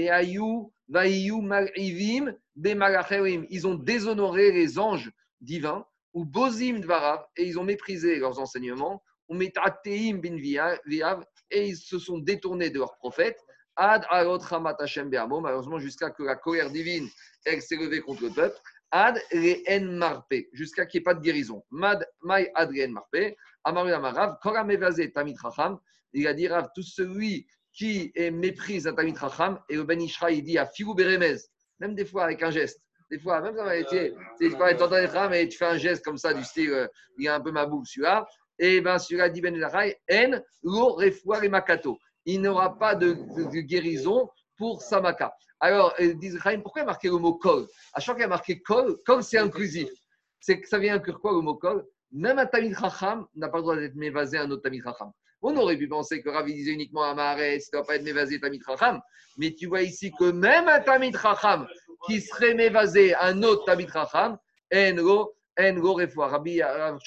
Ils ont déshonoré les anges divins, ou Bozim Dvarav, et ils ont méprisé leurs enseignements, ou Metateim bin Viav, et ils se sont détournés de leurs prophètes, Ad Alot Ramat Hashem malheureusement jusqu'à que la colère divine, elle s'est levée contre le peuple, Ad Re'en Marpe, jusqu'à qu'il n'y ait pas de guérison. Mad Mai Ad Re'en Marpe, Amaru Amarav, Kora Mevazé Tamit Racham, il a dit Rav, tout celui qui est méprise un Tamit Racham, et le Ben Ishra, il dit à Filou Beremez, même des fois avec un geste. Des fois, même ça m'a été, tu parles de et tu fais un geste comme ça, du style, euh, il y a un peu ma boule, celui-là. Et bien, celui-là dit Ben Ishra, En, Lo Refoua et Makato. Il n'aura pas de, de- de guérison pour Samaka. Alors, ils disent, pourquoi il y a marqué le mot kol À chaque fois qu'il a marqué kol, kol c'est inclusif. C'est que ça vient inclure quoi le mot kol Même un Tamid Chacham n'a pas le droit d'être mévasé à un autre Tamid Chacham. On aurait pu penser que Ravi disait uniquement à Maharet, ça ne doit pas être mévasé Tamid Chacham. Mais tu vois ici que même un Tamid Chacham qui serait mévasé un autre Tamid Chacham, Enro, Enro Refoua. Rabbi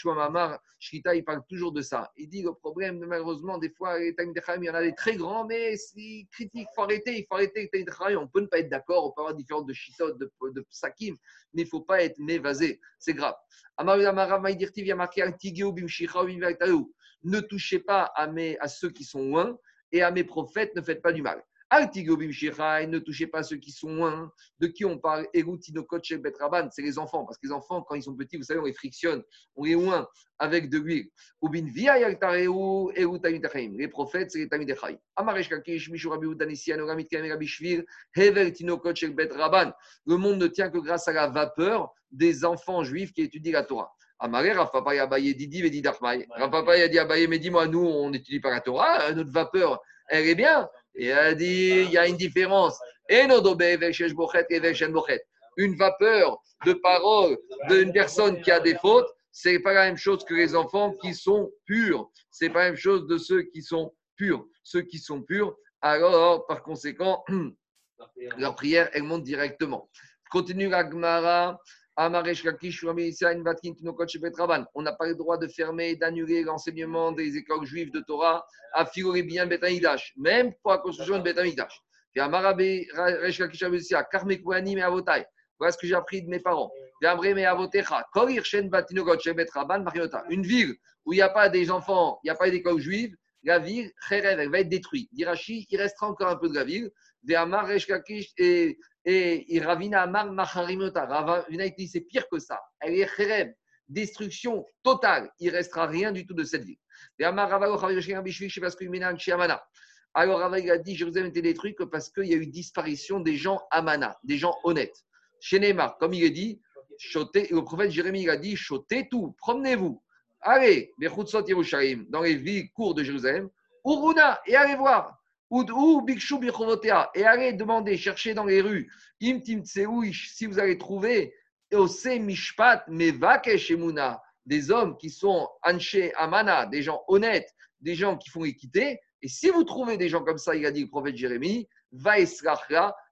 Mamar, Shkita, il parle toujours de ça. Il dit le problème, malheureusement, des fois, les Tamid il y en a des très grands, mais ils critiquent, il faut arrêter, il faut arrêter les Tamid. On peut ne pas être d'accord, on peut avoir différentes de Shitot, de, de Psakim, mais il ne faut pas être mévasé. C'est grave. Amar Amarav Maïdirtiv, il y a marqué Antigeo Bimvaktaou ne touchez pas à, mes, à ceux qui sont loin et à mes prophètes, ne faites pas du mal. Altigobim Shirai, ne touchez pas ceux qui sont loin. De qui on parle Erutinokoche Betraban, c'est les enfants. Parce que les enfants, quand ils sont petits, vous savez, on les frictionne, on les loin avec de l'huile. Ubin Via Yaltareu, Erutamitachim. Les prophètes, c'est les Tamidechaim. Amaresh Kakish, Mishurabi Udanisi, Anoramit Kamerabi Shvir, Hevel Tinokoche Betraban. Le monde ne tient que grâce à la vapeur des enfants juifs qui étudient la Torah. Amaré, Rafapa Abaye Didi Vedi Dachmaï. Rafapa a dit Abaye, mais dis-moi, nous, on n'étudie pas la Torah, notre vapeur, elle est bien. Et elle a dit, il y a une différence. Et Une vapeur de parole d'une personne qui a des fautes, c'est pas la même chose que les enfants qui sont purs. C'est pas la même chose de ceux qui sont purs. Ceux qui sont purs, alors, par conséquent, leur prière, elle monte directement. Continue la Gemara. On n'a pas le droit de fermer d'annuler l'enseignement des écoles juives de Torah à Fiori bien Betanidash, même pour la construction de Betanidash. Voilà ce que j'ai appris de mes parents. Une ville où il n'y a pas des enfants, il n'y a pas d'école juive, la ville, elle va être détruite. Dirachi, il restera encore un peu de la ville. Et et, Ravina Amar Macharimota. Ravina dit c'est pire que ça. Elle est khereb, destruction totale. Il ne restera rien du tout de cette ville. Alors Rava a dit Jérusalem était détruite parce qu'il y a eu disparition des gens amana, des gens honnêtes. Chez Neymar, comme il est dit, le prophète Jérémie a dit chotez tout, promenez-vous. Allez, dans les villes courtes de Jérusalem, Uruna, et allez voir. Et allez demander, chercher dans les rues, Imtim si vous allez trouver, Ose Mishpat, Mevakesh des hommes qui sont Anche Amana, des gens honnêtes, des gens qui font équité. Et si vous trouvez des gens comme ça, il a dit le prophète Jérémie, Va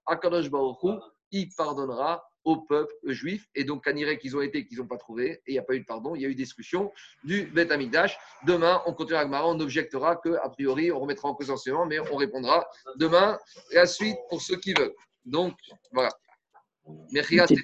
Akadosh Baruch il pardonnera peuple juif. Et donc, Kaniré qu'ils ont été, qu'ils n'ont pas trouvé, et il n'y a pas eu de pardon, il y a eu destruction du Beth Amidash. Demain, on continuera avec Mara, on objectera qu'a priori, on remettra en cause enseignement, mais on répondra demain la suite pour ceux qui veulent. Donc, voilà. Merci.